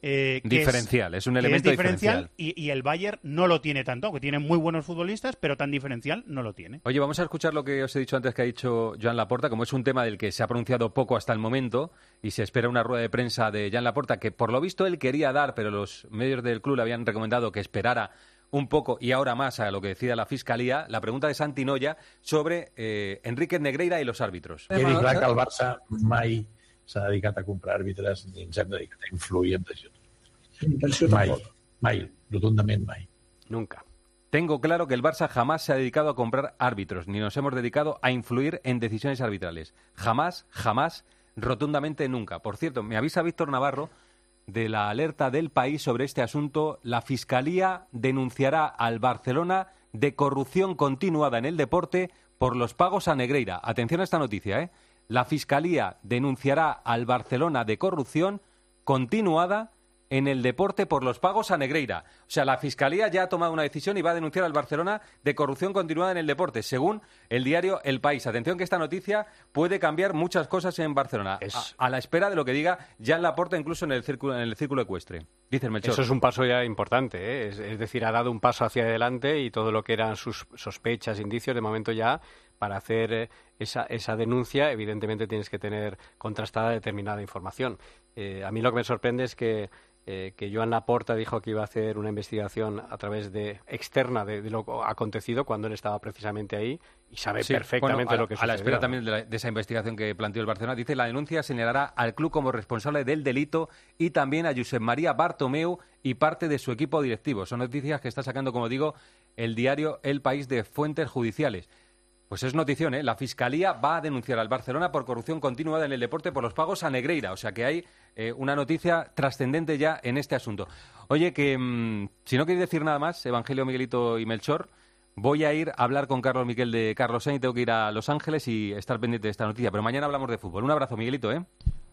eh, diferencial, es, un elemento diferencial. Y, el Bayern no lo tiene tanto, que tiene muy buenos futbolistas, pero tan diferencial no lo tiene. Oye, vamos a escuchar lo que os he dicho antes que ha dicho Joan Laporta, como es un tema del que se ha pronunciado poco hasta el momento y se espera una rueda de prensa de Joan Laporta que por lo visto él quería dar, pero los medios del club le habían recomendado que esperara un poco y ahora más a lo que decida la Fiscalía, la pregunta de Santi Noya sobre eh, Enrique Negreira y los árbitros. Quedi clar que el Barça mai s'ha dedicat a comprar àrbitres ni ens hem dedicat a influir en decisions. Mai, mai, rotundament mai. Nunca. Tengo claro que el Barça jamás se ha dedicado a comprar árbitros, ni nos hemos dedicado a influir en decisiones arbitrales. Jamás, jamás, rotundamente nunca. Por cierto, me avisa Víctor Navarro de la alerta del país sobre este asunto. La Fiscalía denunciará al Barcelona de corrupción continuada en el deporte por los pagos a Negreira. Atención a esta noticia, ¿eh? La Fiscalía denunciará al Barcelona de corrupción continuada en el deporte por los pagos a Negreira. O sea, la Fiscalía ya ha tomado una decisión y va a denunciar al Barcelona de corrupción continuada en el deporte, según el diario El País. Atención que esta noticia puede cambiar muchas cosas en Barcelona, a, a la espera de lo que diga Jan Laporta incluso en el círculo, en el círculo ecuestre. Dice el Melchor. Eso es un paso ya importante, ¿eh? es, es decir, ha dado un paso hacia adelante y todo lo que eran sus sospechas, indicios, de momento ya para hacer eh, esa, esa denuncia, evidentemente tienes que tener contrastada determinada información. Eh, a mí lo que me sorprende es que eh, que Joan Laporta dijo que iba a hacer una investigación a través de externa de, de lo acontecido cuando él estaba precisamente ahí y sabe Sí, perfectamente bueno, a, lo que A la sucedió. espera también de, la- de esa investigación que planteó el Barcelona, dice la denuncia señalará al club como responsable del delito y también a Josep María Bartomeu y parte de su equipo directivo. Son noticias que está sacando, como digo, el diario El País de fuentes judiciales. Pues es notición, ¿eh? La Fiscalía va a denunciar al Barcelona por corrupción continuada en el deporte por los pagos a Negreira. O sea que hay eh, una noticia trascendente ya en este asunto. Oye, que mm, si no queréis decir nada más, Evangelio, Miguelito y Melchor, voy a ir a hablar con Carlos Miquel de Carlos Sainz. Tengo que ir a Los Ángeles y estar pendiente de esta noticia. Pero mañana hablamos de fútbol. Un abrazo, Miguelito, ¿eh?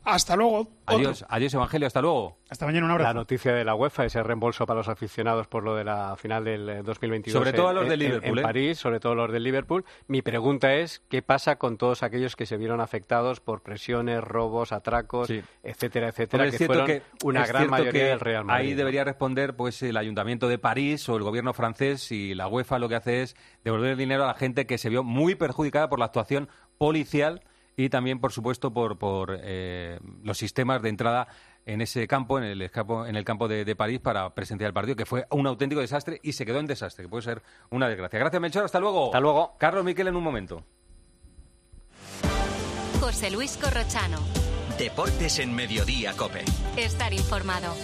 Hasta luego. Adiós, adiós, Evangelio. Hasta luego. Hasta mañana, un abrazo. La noticia de la UEFA, ese reembolso para los aficionados por lo de la final del eh, 2022. Sobre todo a los en- de en- Liverpool, En, ¿eh? París, sobre todo los del Liverpool. Mi pregunta es, ¿qué pasa con todos aquellos que se vieron afectados por presiones, robos, atracos, etcétera, etcétera, que es cierto fueron que, una es gran mayoría que del Real Madrid? Ahí debería responder pues el Ayuntamiento de París o el gobierno francés y la UEFA lo que hace es devolver el dinero a la gente que se vio muy perjudicada por la actuación policial y también, por supuesto, por, por eh, los sistemas de entrada en ese campo, en el campo, en el campo de, de París para presenciar el partido, que fue un auténtico desastre y se quedó en desastre, que puede ser una desgracia. Gracias, Melchor. Hasta luego. Hasta luego. Carlos Miquel en un momento. José Luis Corrochano. Deportes en Mediodía, Cope. Estar informado.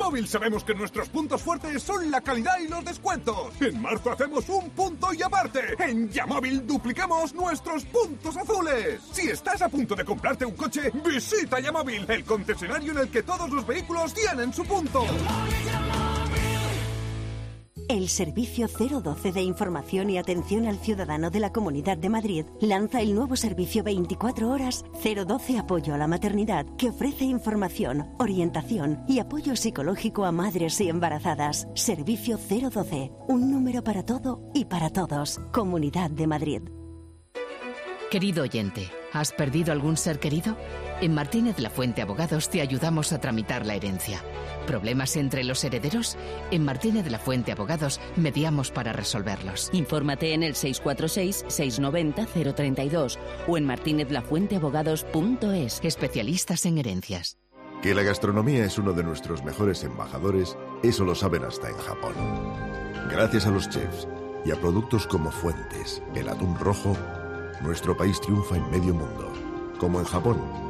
En Yamóvil sabemos que nuestros puntos fuertes son la calidad y los descuentos. En marzo hacemos un punto y aparte. En Yamóvil duplicamos nuestros puntos azules. Si estás a punto de comprarte un coche, visita Yamóvil, el concesionario en el que todos los vehículos tienen su punto. El Servicio 012 de Información y Atención al Ciudadano de la Comunidad de Madrid lanza el nuevo servicio 24 horas 012 Apoyo a la Maternidad, que ofrece información, orientación y apoyo psicológico a madres y embarazadas. Servicio 012, un número para todo y para todos. Comunidad de Madrid. Querido oyente, ¿has perdido algún ser querido? En Martínez La Fuente Abogados te ayudamos a tramitar la herencia. ¿Problemas entre los herederos? En Martínez La Fuente Abogados mediamos para resolverlos. Infórmate en el 646-690-032 o en martinezlafuenteabogados.es. Especialistas en herencias. Que la gastronomía es uno de nuestros mejores embajadores, eso lo saben hasta en Japón. Gracias a los chefs y a productos como Fuentes, el atún rojo, nuestro país triunfa en medio mundo, como en Japón,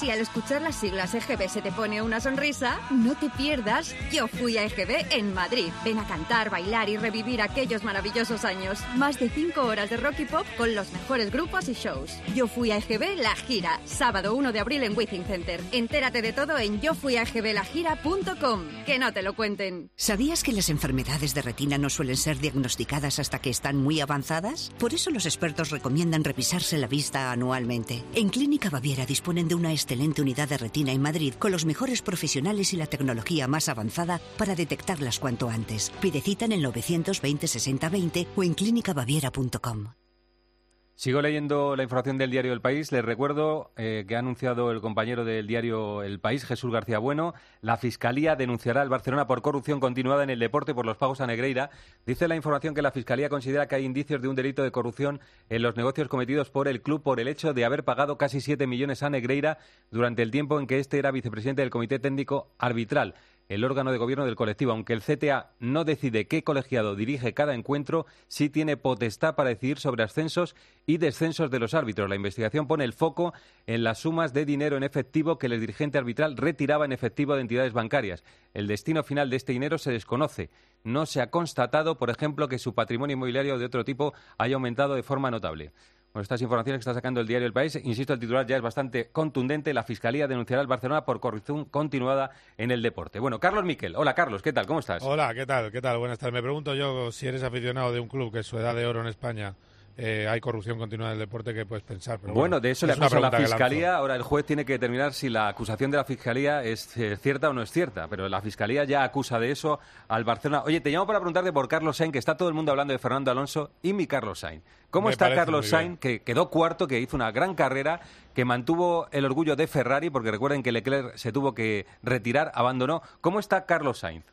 Si al escuchar las siglas EGB se te pone una sonrisa, no te pierdas Yo fui a EGB en Madrid. Ven a cantar, bailar y revivir aquellos maravillosos años. Más de 5 horas de rock y pop con los mejores grupos y shows. Yo fui a EGB La Gira, sábado 1 de abril en Withing Center. Entérate de todo en yofuiaegblagira.com. Que no te lo cuenten. ¿Sabías que las enfermedades de retina no suelen ser diagnosticadas hasta que están muy avanzadas? Por eso los expertos recomiendan revisarse la vista anualmente. En Clínica Baviera disponen de una excelente unidad de retina en Madrid con los mejores profesionales y la tecnología más avanzada para detectarlas cuanto antes. Pide cita en el 920 60 20 o en clínicabaviera.com. Sigo leyendo la información del diario El País. Les recuerdo eh, que ha anunciado el compañero del diario El País, Jesús García Bueno, la Fiscalía denunciará al Barcelona por corrupción continuada en el deporte por los pagos a Negreira. Dice la información que la Fiscalía considera que hay indicios de un delito de corrupción en los negocios cometidos por el club por el hecho de haber pagado casi 7 millones a Negreira durante el tiempo en que este era vicepresidente del Comité Técnico Arbitral el órgano de gobierno del colectivo. Aunque el CTA no decide qué colegiado dirige cada encuentro, sí tiene potestad para decidir sobre ascensos y descensos de los árbitros. La investigación pone el foco en las sumas de dinero en efectivo que el dirigente arbitral retiraba en efectivo de entidades bancarias. El destino final de este dinero se desconoce. No se ha constatado, por ejemplo, que su patrimonio inmobiliario de otro tipo haya aumentado de forma notable. Bueno, estas informaciones que está sacando el diario El País, insisto, el titular ya es bastante contundente. La Fiscalía denunciará al Barcelona por corrupción continuada en el deporte. Bueno, Carlos Miquel. Hola, Carlos, ¿qué tal? ¿Cómo estás? Hola, ¿qué tal? ¿Qué tal? Buenas tardes. Me pregunto yo si eres aficionado de un club que es su edad de oro en España eh, hay corrupción continua en el deporte que puedes pensar. Pero bueno, bueno, de eso le acusa la pregunta que Fiscalía. Ahora el juez tiene que determinar si la acusación de la Fiscalía es eh, cierta o no es cierta. Pero la Fiscalía ya acusa de eso al Barcelona. Oye, te llamo para preguntarte por Carlos Sainz, que está todo el mundo hablando de Fernando Alonso y mi Carlos Sainz. ¿Cómo Me está Carlos Sainz, que quedó cuarto, que hizo una gran carrera, que mantuvo el orgullo de Ferrari, porque recuerden que Leclerc se tuvo que retirar, abandonó? ¿Cómo está Carlos Sainz?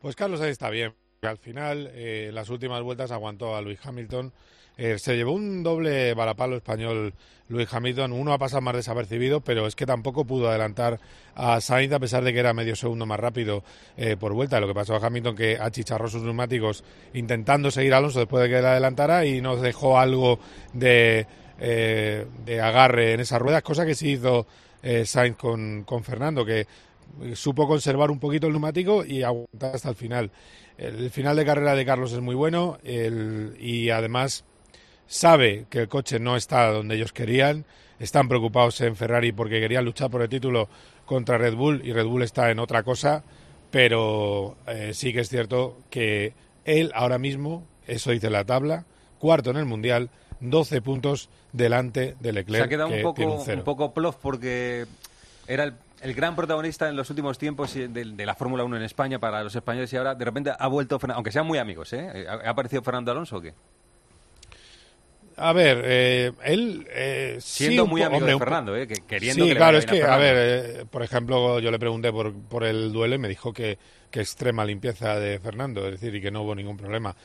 Pues Carlos ahí está bien. Al final, eh, las últimas vueltas aguantó a Luis Hamilton. Eh, se llevó un doble balapalo español Luis Hamilton. Uno ha pasado más desapercibido, pero es que tampoco pudo adelantar a Sainz a pesar de que era medio segundo más rápido eh, por vuelta. Lo que pasó a Hamilton que achicharró sus neumáticos intentando seguir a Alonso después de que le adelantara y nos dejó algo de, eh, de agarre en esas ruedas, cosa que sí hizo Sainz con, con Fernando, que supo conservar un poquito el neumático y aguantar hasta el final. El final de carrera de Carlos es muy bueno el- y además sabe que el coche no está donde ellos querían. Están preocupados en Ferrari porque querían luchar por el título contra Red Bull y Red Bull está en otra cosa, pero eh, sí que es cierto que él ahora mismo, eso dice la tabla, cuarto en el Mundial, 12 puntos delante de Leclerc, Se ha quedado que un poco, un poco plof porque era el, el gran protagonista en los últimos tiempos de, de la Fórmula 1 en España para los españoles y ahora de repente ha vuelto, aunque sean muy amigos, ¿eh? ¿Ha ha aparecido Fernando Alonso o qué? A ver, eh, él... eh, Siendo muy amigo hombre, de Fernando, ¿eh? Que queriendo sí, que claro, es que, a a ver, eh, por ejemplo, yo le pregunté por, por el duelo y me dijo que, que extrema limpieza de Fernando, es decir, y que no hubo ningún problema.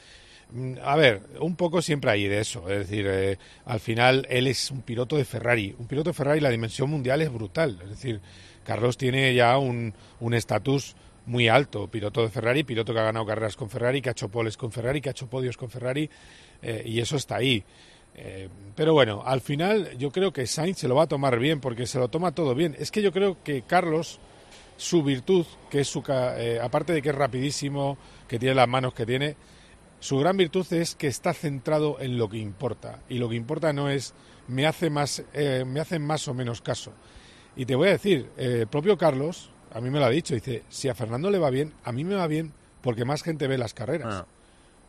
Mm, A ver, un poco siempre hay de eso, es decir, eh, al final él es un piloto de Ferrari, un piloto de Ferrari, la dimensión mundial es brutal, es decir, Carlos tiene ya un un estatus muy alto, piloto de Ferrari, piloto que ha ganado carreras con Ferrari, que ha hecho poles con Ferrari, que ha hecho podios con Ferrari, eh, y eso está ahí. Eh, pero bueno, al final yo creo que Sainz se lo va a tomar bien porque se lo toma todo bien. Es que yo creo que Carlos, su virtud, que es su, eh, aparte de que es rapidísimo, que tiene las manos que tiene, su gran virtud es que está centrado en lo que importa. Y lo que importa no es me hace más, eh, me hacen más o menos caso. Y te voy a decir, eh, el propio Carlos, a mí me lo ha dicho, dice, si a Fernando le va bien, a mí me va bien porque más gente ve las carreras.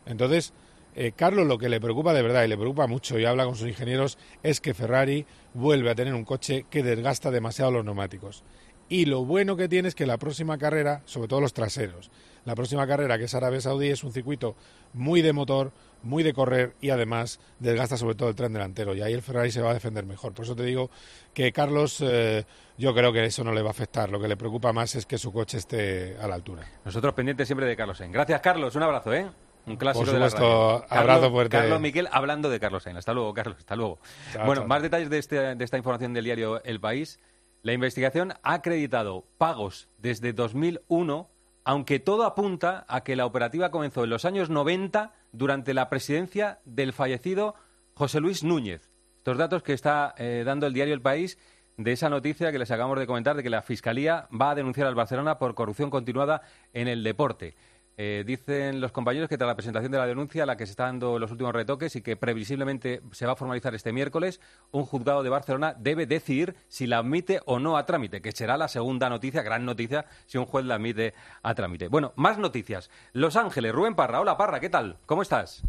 Entonces, eh, Carlos lo que le preocupa de verdad y le preocupa mucho y habla con sus ingenieros es que Ferrari vuelve a tener un coche que desgasta demasiado los neumáticos. Y lo bueno que tiene es que la próxima carrera, sobre todo los traseros, la próxima carrera que es Arabia Saudí es un circuito muy de motor, muy de correr y además desgasta sobre todo el tren delantero y ahí el Ferrari se va a defender mejor. Por eso te digo que Carlos eh, yo creo que eso no le va a afectar. Lo que le preocupa más es que su coche esté a la altura. Nosotros pendientes siempre de Carlos. Gracias, Carlos. Un abrazo, ¿eh? Un clásico Por de la radio. Carlos- fuerte. Carlos Miquel hablando de Carlos Sainz. Hasta luego, Carlos. Hasta luego. Chao, bueno, chao. más detalles de, este- de esta información del diario El País. La investigación ha acreditado pagos desde 2001, aunque todo apunta a que la operativa comenzó en los años 90 durante la presidencia del fallecido José Luis Núñez. Estos datos que está eh, dando el diario El País de esa noticia que les acabamos de comentar de que la Fiscalía va a denunciar al Barcelona por corrupción continuada en el deporte. Eh, dicen los compañeros que tras la presentación de la denuncia, a la que se están dando los últimos retoques y que previsiblemente se va a formalizar este miércoles, un juzgado de Barcelona debe decidir si la admite o no a trámite, que será la segunda noticia, gran noticia, si un juez la admite a trámite. Bueno, más noticias. Los Ángeles, Rubén Parra. Hola Parra, ¿qué tal? ¿Cómo estás?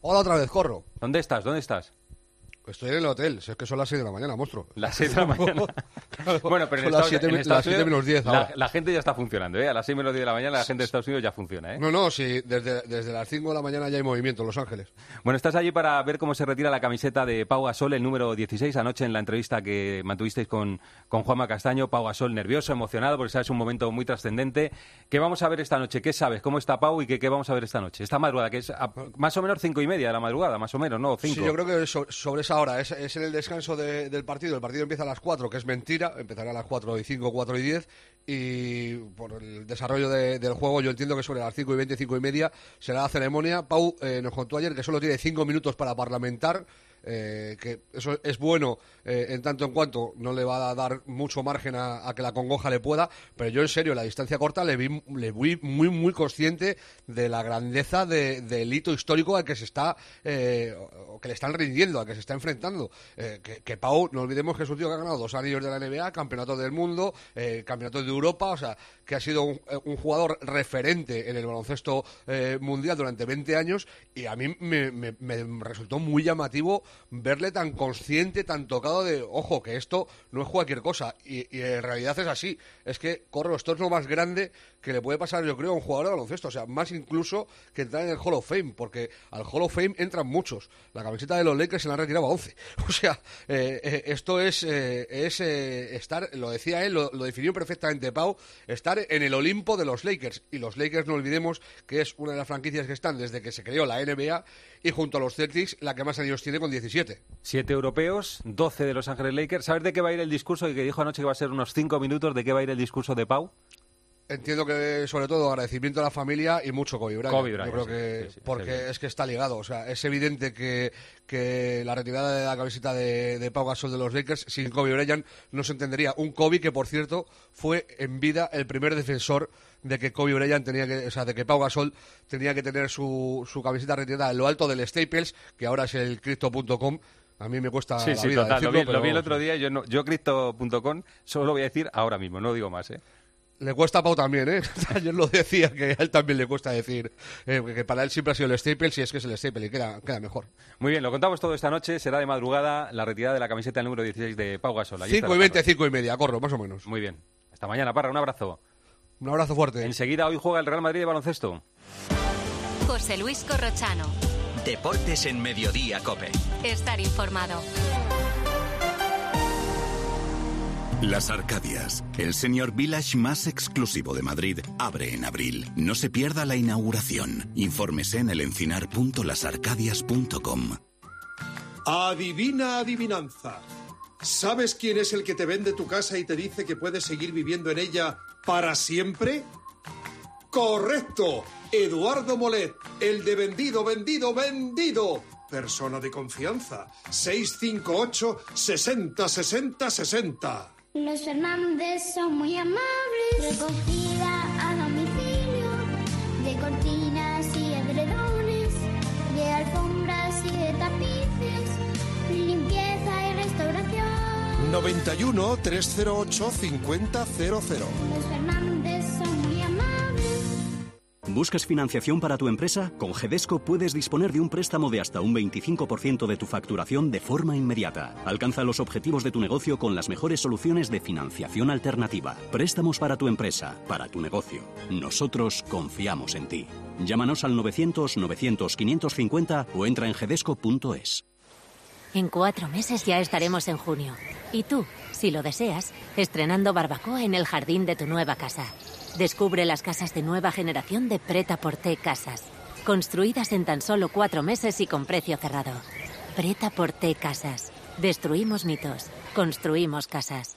Hola otra vez, corro. ¿Dónde estás? ¿Dónde estás? Estoy en el hotel, si es que son las 6 de la mañana, monstruo. Las 6 de la *laughs* mañana. bueno, pero en son las Estados- 7, en las Estados 7 Unidos, menos 10 la, ahora. la gente ya está funcionando, ¿eh? A las 6 menos 10 de la mañana la gente de Estados Unidos ya funciona, ¿eh? No, no, sí, desde, desde las 5 de la mañana ya hay movimiento en Los Ángeles. Bueno, estás allí para ver cómo se retira la camiseta de Pau Gasol, el número 16, anoche en la entrevista que mantuvisteis con, con Juanma Castaño. Pau Gasol nervioso, emocionado, porque sabes, un momento muy trascendente. ¿Qué vamos a ver esta noche? ¿Qué sabes? ¿Cómo está Pau y qué, qué vamos a ver esta noche? Esta madrugada, que es a- más o menos cinco y media de la madrugada, más o menos, ¿no? Cinco. Sí, yo creo que so- sobre esa hora, es, en el descanso de- del partido. El partido empieza a las 4, que es mentira, empezará a las 4 y 5, 4 y 10. Y por el desarrollo de- del juego, yo entiendo que sobre las 5 y 20, 5 y media será la ceremonia. Pau eh, nos contó ayer que solo tiene 5 minutos para parlamentar. Eh, que eso es bueno eh, en tanto en cuanto no le va a dar mucho margen a, que la congoja le pueda, pero yo en serio, la distancia corta le vi, le vi muy, muy consciente de la grandeza de- del hito histórico al que se está, eh, o- que le están rindiendo, al que se está enfrentando. Eh, que, Pau, no olvidemos que es un tío que ha ganado dos anillos de la NBA, campeonato del mundo, eh, campeonato de Europa, o sea, que ha sido un, jugador referente en el baloncesto mundial durante 20 años y a mí me, me- me resultó muy llamativo verle tan consciente, tan tocado de, ojo, que esto no es cualquier cosa. Y, en realidad es así. Es que, corre, esto es más grande que le puede pasar, yo creo, a un jugador de baloncesto. O sea, más incluso que entrar en el Hall of Fame, porque al Hall of Fame entran muchos. La camiseta de los Lakers se la han retirado a 11. *laughs* O sea, eh, eh, esto es, eh, es eh, estar, lo decía él, lo, lo definió perfectamente Pau, estar en el Olimpo de los Lakers. Y los Lakers, no olvidemos que es una de las franquicias que están desde que se creó la NBA y junto a los Celtics, la que más años tiene con 17. Siete europeos, 12 de Los Ángeles Lakers. ¿Sabes de qué va a ir el discurso? Y que dijo anoche que va a ser unos cinco minutos. ¿De qué va a ir el discurso de Pau? Entiendo que sobre todo agradecimiento a la familia y mucho Kobe Bryant. Kobe Bryant, Yo creo que sí, sí, porque es que está ligado, o sea, es evidente que, que la retirada de la camiseta de, de Pau Gasol de los Lakers sin Kobe Bryant no se entendería. Un Kobe que por cierto fue en vida el primer defensor de que Kobe Bryant tenía que, o sea, de que Pau Gasol tenía que tener su, su camiseta retirada en lo alto del Staples, que ahora es el crypto.com. A mí me cuesta Sí, la sí, vida total. Lo vi, decirlo, lo vi el pero- otro día. Yo, no, yo Crypto.com solo lo voy a decir ahora mismo, no digo más, ¿eh? Le cuesta a Pau también, ¿eh? *laughs* Ayer lo decía, que a él también le cuesta decir eh, que para él siempre ha sido el Staples y es que es el Staple y queda, queda mejor. Muy bien, lo contamos todo esta noche. Será de madrugada la retirada de la camiseta número 16 de Pau Gasol. Allí 5 y estará 20, Parra. 5 y media, corro, más o menos. Muy bien. Hasta mañana, Parra. Un abrazo. Un abrazo fuerte. Enseguida hoy juega el Real Madrid de baloncesto. José Luis Corrochano. Deportes en Mediodía, Cope. Estar informado. Las Arcadias, el senior village más exclusivo de Madrid, abre en abril. No se pierda la inauguración. Infórmese en elencinar.lasarcadias.com. Adivina adivinanza. ¿Sabes quién es el que te vende tu casa y te dice que puedes seguir viviendo en ella para siempre? Correcto. Eduardo Molet, el de vendido, vendido, vendido. Persona de confianza. 658 60 60 60. Los Fernández son muy amables. Recogida 91 308 5000. Los Fernández son muy amables. ¿Buscas financiación para tu empresa? Con Gedesco puedes disponer de un préstamo de hasta un 25% de tu facturación de forma inmediata. Alcanza los objetivos de tu negocio con las mejores soluciones de financiación alternativa. Préstamos para tu empresa, para tu negocio. Nosotros confiamos en ti. Llámanos al 900-900-550 o entra en gedesco.es. En cuatro meses ya estaremos en junio. Y tú, si lo deseas, estrenando barbacoa en el jardín de tu nueva casa. Descubre las casas de nueva generación de Preta Porté Casas. Construidas en tan solo cuatro meses y con precio cerrado. Preta Porté Casas. Destruimos mitos. Construimos casas.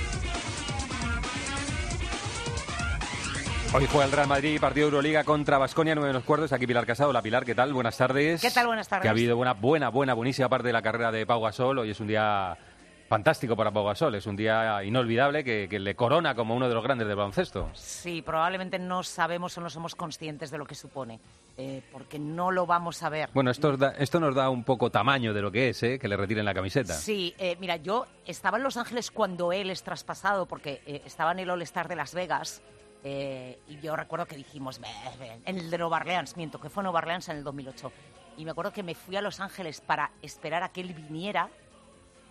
Hoy juega el Real Madrid, partido de Euroliga contra Basconia, nueve menos cuartos. Aquí Pilar Casado. La Pilar, ¿qué tal? Buenas tardes. ¿Qué tal? Buenas tardes. Que ha habido una buena, buena, buenísima parte de la carrera de Pau Gasol. Hoy es un día fantástico para Pau Gasol. Es un día inolvidable que, que le corona como uno de los grandes del baloncesto. Sí, probablemente no sabemos o no somos conscientes de lo que supone, eh, porque no lo vamos a ver. Bueno, esto, da- esto nos da un poco tamaño de lo que es, ¿eh? que le retiren la camiseta. Sí, eh, mira, yo estaba en Los Ángeles cuando él es traspasado, porque eh, estaba en el All-Star de Las Vegas, eh, y yo recuerdo que dijimos, en el de Nueva Orleans, miento, que fue Nueva Orleans en el 2008. Y me acuerdo que me fui a Los Ángeles para esperar a que él viniera,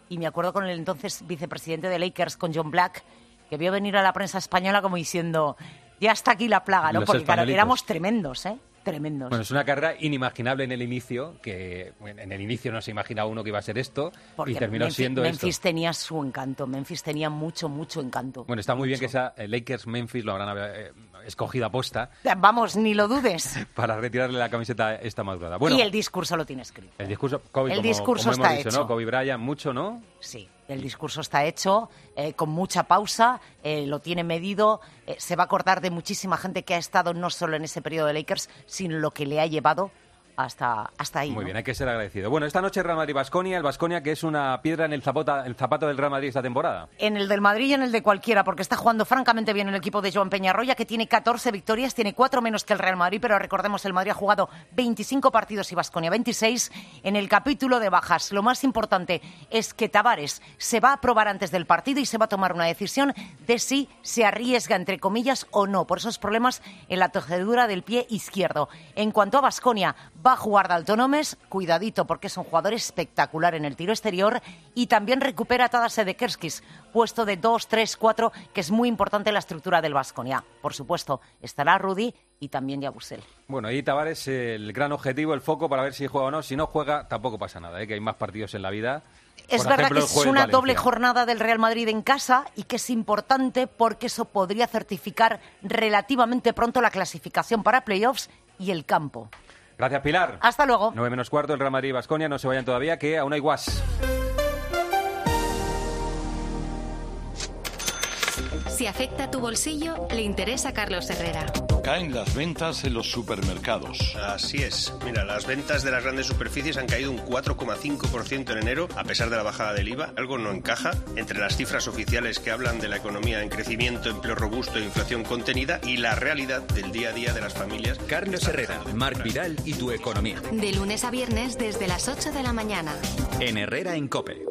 y me acuerdo con el entonces vicepresidente de Lakers, con John Black, que vio venir a la prensa española como diciendo, ya está aquí la plaga, ¿no? Los Porque claro, éramos tremendos, ¿eh? Tremendos. Bueno, es una carrera inimaginable en el inicio, que en el inicio no se imaginaba uno que iba a ser esto Porque y terminó Memphis, siendo Memphis esto. tenía su encanto, Memphis tenía mucho, mucho encanto. Bueno, está muy bien que sea eh, Lakers-Memphis, lo habrán eh, escogido a posta Vamos, ni lo dudes. *laughs* para retirarle la camiseta esta madrugada. Bueno, y el discurso lo tiene escrito. el discurso, Kobe, el como, discurso como hemos está dicho, hecho. ¿no? Kobe Bryant, mucho, ¿no? Sí, el discurso está hecho eh, con mucha pausa, eh, lo tiene medido, eh, se va a acordar de muchísima gente que ha estado no solo en ese periodo de Lakers, sino lo que le ha llevado hasta, hasta ahí. Muy ¿no? bien, hay que ser agradecido. Bueno, esta noche Real Madrid-Basconia, el Basconia que es una piedra en el, zapota- el zapato del Real Madrid esta temporada. En el del Madrid y en el de cualquiera, porque está jugando francamente bien el equipo de Joan Peñarroya, que tiene 14 victorias, tiene 4 menos que el Real Madrid, pero recordemos, el Madrid ha jugado 25 partidos y Vasconia 26 en el capítulo de bajas. Lo más importante es que Tavares se va a probar antes del partido y se va a tomar una decisión de si se arriesga, entre comillas, o no, por esos problemas en la torcedura del pie izquierdo. En cuanto a Vasconia, va a jugar de autónomes, cuidadito porque es un jugador espectacular en el tiro exterior y también recupera a Tadase de Kerskis, puesto de 2, 3, 4, que es muy importante en la estructura del Vasconia. Por supuesto, estará Rudy y también Yabusel. Bueno, ahí Tavares el gran objetivo, el foco para ver si juega o no. Si no juega, tampoco pasa nada, ¿eh? que hay más partidos en la vida. Es Por verdad ejemplo, que es una doble jornada del Real Madrid en casa y que es importante porque eso podría certificar relativamente pronto la clasificación para playoffs y el campo. Gracias, Pilar. Hasta luego. 9 menos cuarto, el Real Madrid y Basconia. No se vayan todavía, que aún hay guas. Si afecta tu bolsillo, le interesa a Carlos Herrera. Caen las ventas en los supermercados. Así es. Mira, las ventas de las grandes superficies han caído un 4,5% en enero, a pesar de la bajada del IVA. Algo no encaja entre las cifras oficiales que hablan de la economía en crecimiento, empleo robusto e inflación contenida y la realidad del día a día de las familias. Carlos Herrera, Marc Vidal y tu economía. De lunes a viernes desde las 8 de la mañana. En Herrera en Cope.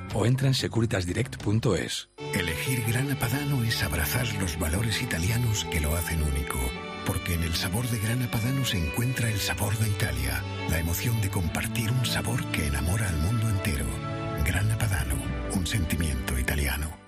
o entra en securitasdirect.es. Elegir Grana Padano es abrazar los valores italianos que lo hacen único. Porque en el sabor de Grana Padano se encuentra el sabor de Italia, la emoción de compartir un sabor que enamora al mundo entero. Grana Padano, un sentimiento italiano.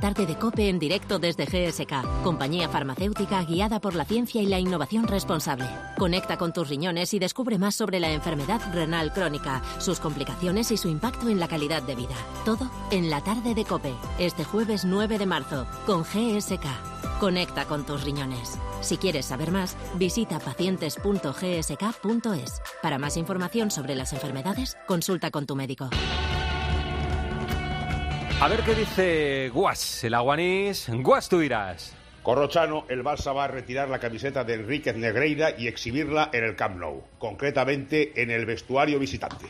tarde de COPE en directo desde GSK, compañía farmacéutica guiada por la ciencia y la innovación responsable. Conecta con tus riñones y descubre más sobre la enfermedad renal crónica, sus complicaciones y su impacto en la calidad de vida. Todo en la tarde de COPE, este jueves 9 de marzo, con GSK. Conecta con tus riñones. Si quieres saber más, visita pacientes.gsk.es. Para más información sobre las enfermedades, consulta con tu médico. A ver qué dice Guas, el aguanís. Guas, tú dirás. Corrochano, el Barça va a retirar la camiseta de Enríquez Negreira y exhibirla en el Camp Nou, concretamente en el vestuario visitante.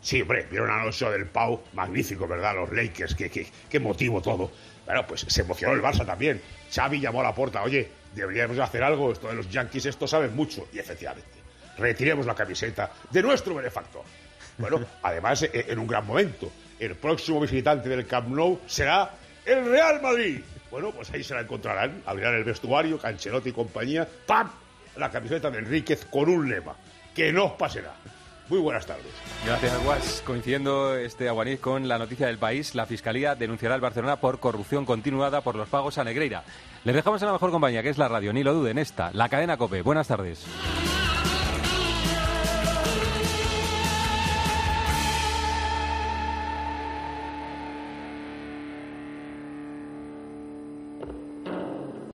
Sí, hombre, vieron Alonso del Pau, magnífico, ¿verdad? Los Lakers, qué, qué, qué motivo todo. Bueno, pues se emocionó el Barça también. Xavi llamó a la puerta, oye, deberíamos hacer algo, esto de los Yankees, esto saben mucho. Y efectivamente, retiremos la camiseta de nuestro benefactor. Bueno, *laughs* además, e- en un gran momento, el próximo visitante del Camp Nou será el Real Madrid. Bueno, pues ahí se la encontrarán, abrirán el vestuario, Canchelotti y compañía, ¡pam! La camiseta de Enríquez con un lema, que no pasará. Muy buenas tardes. Gracias, Guas. Coincidiendo este aguanís con la noticia del país, la Fiscalía denunciará al Barcelona por corrupción continuada por los pagos a Negreira. Les dejamos en la mejor compañía, que es la radio, ni lo duden, esta, la cadena COPE. Buenas tardes.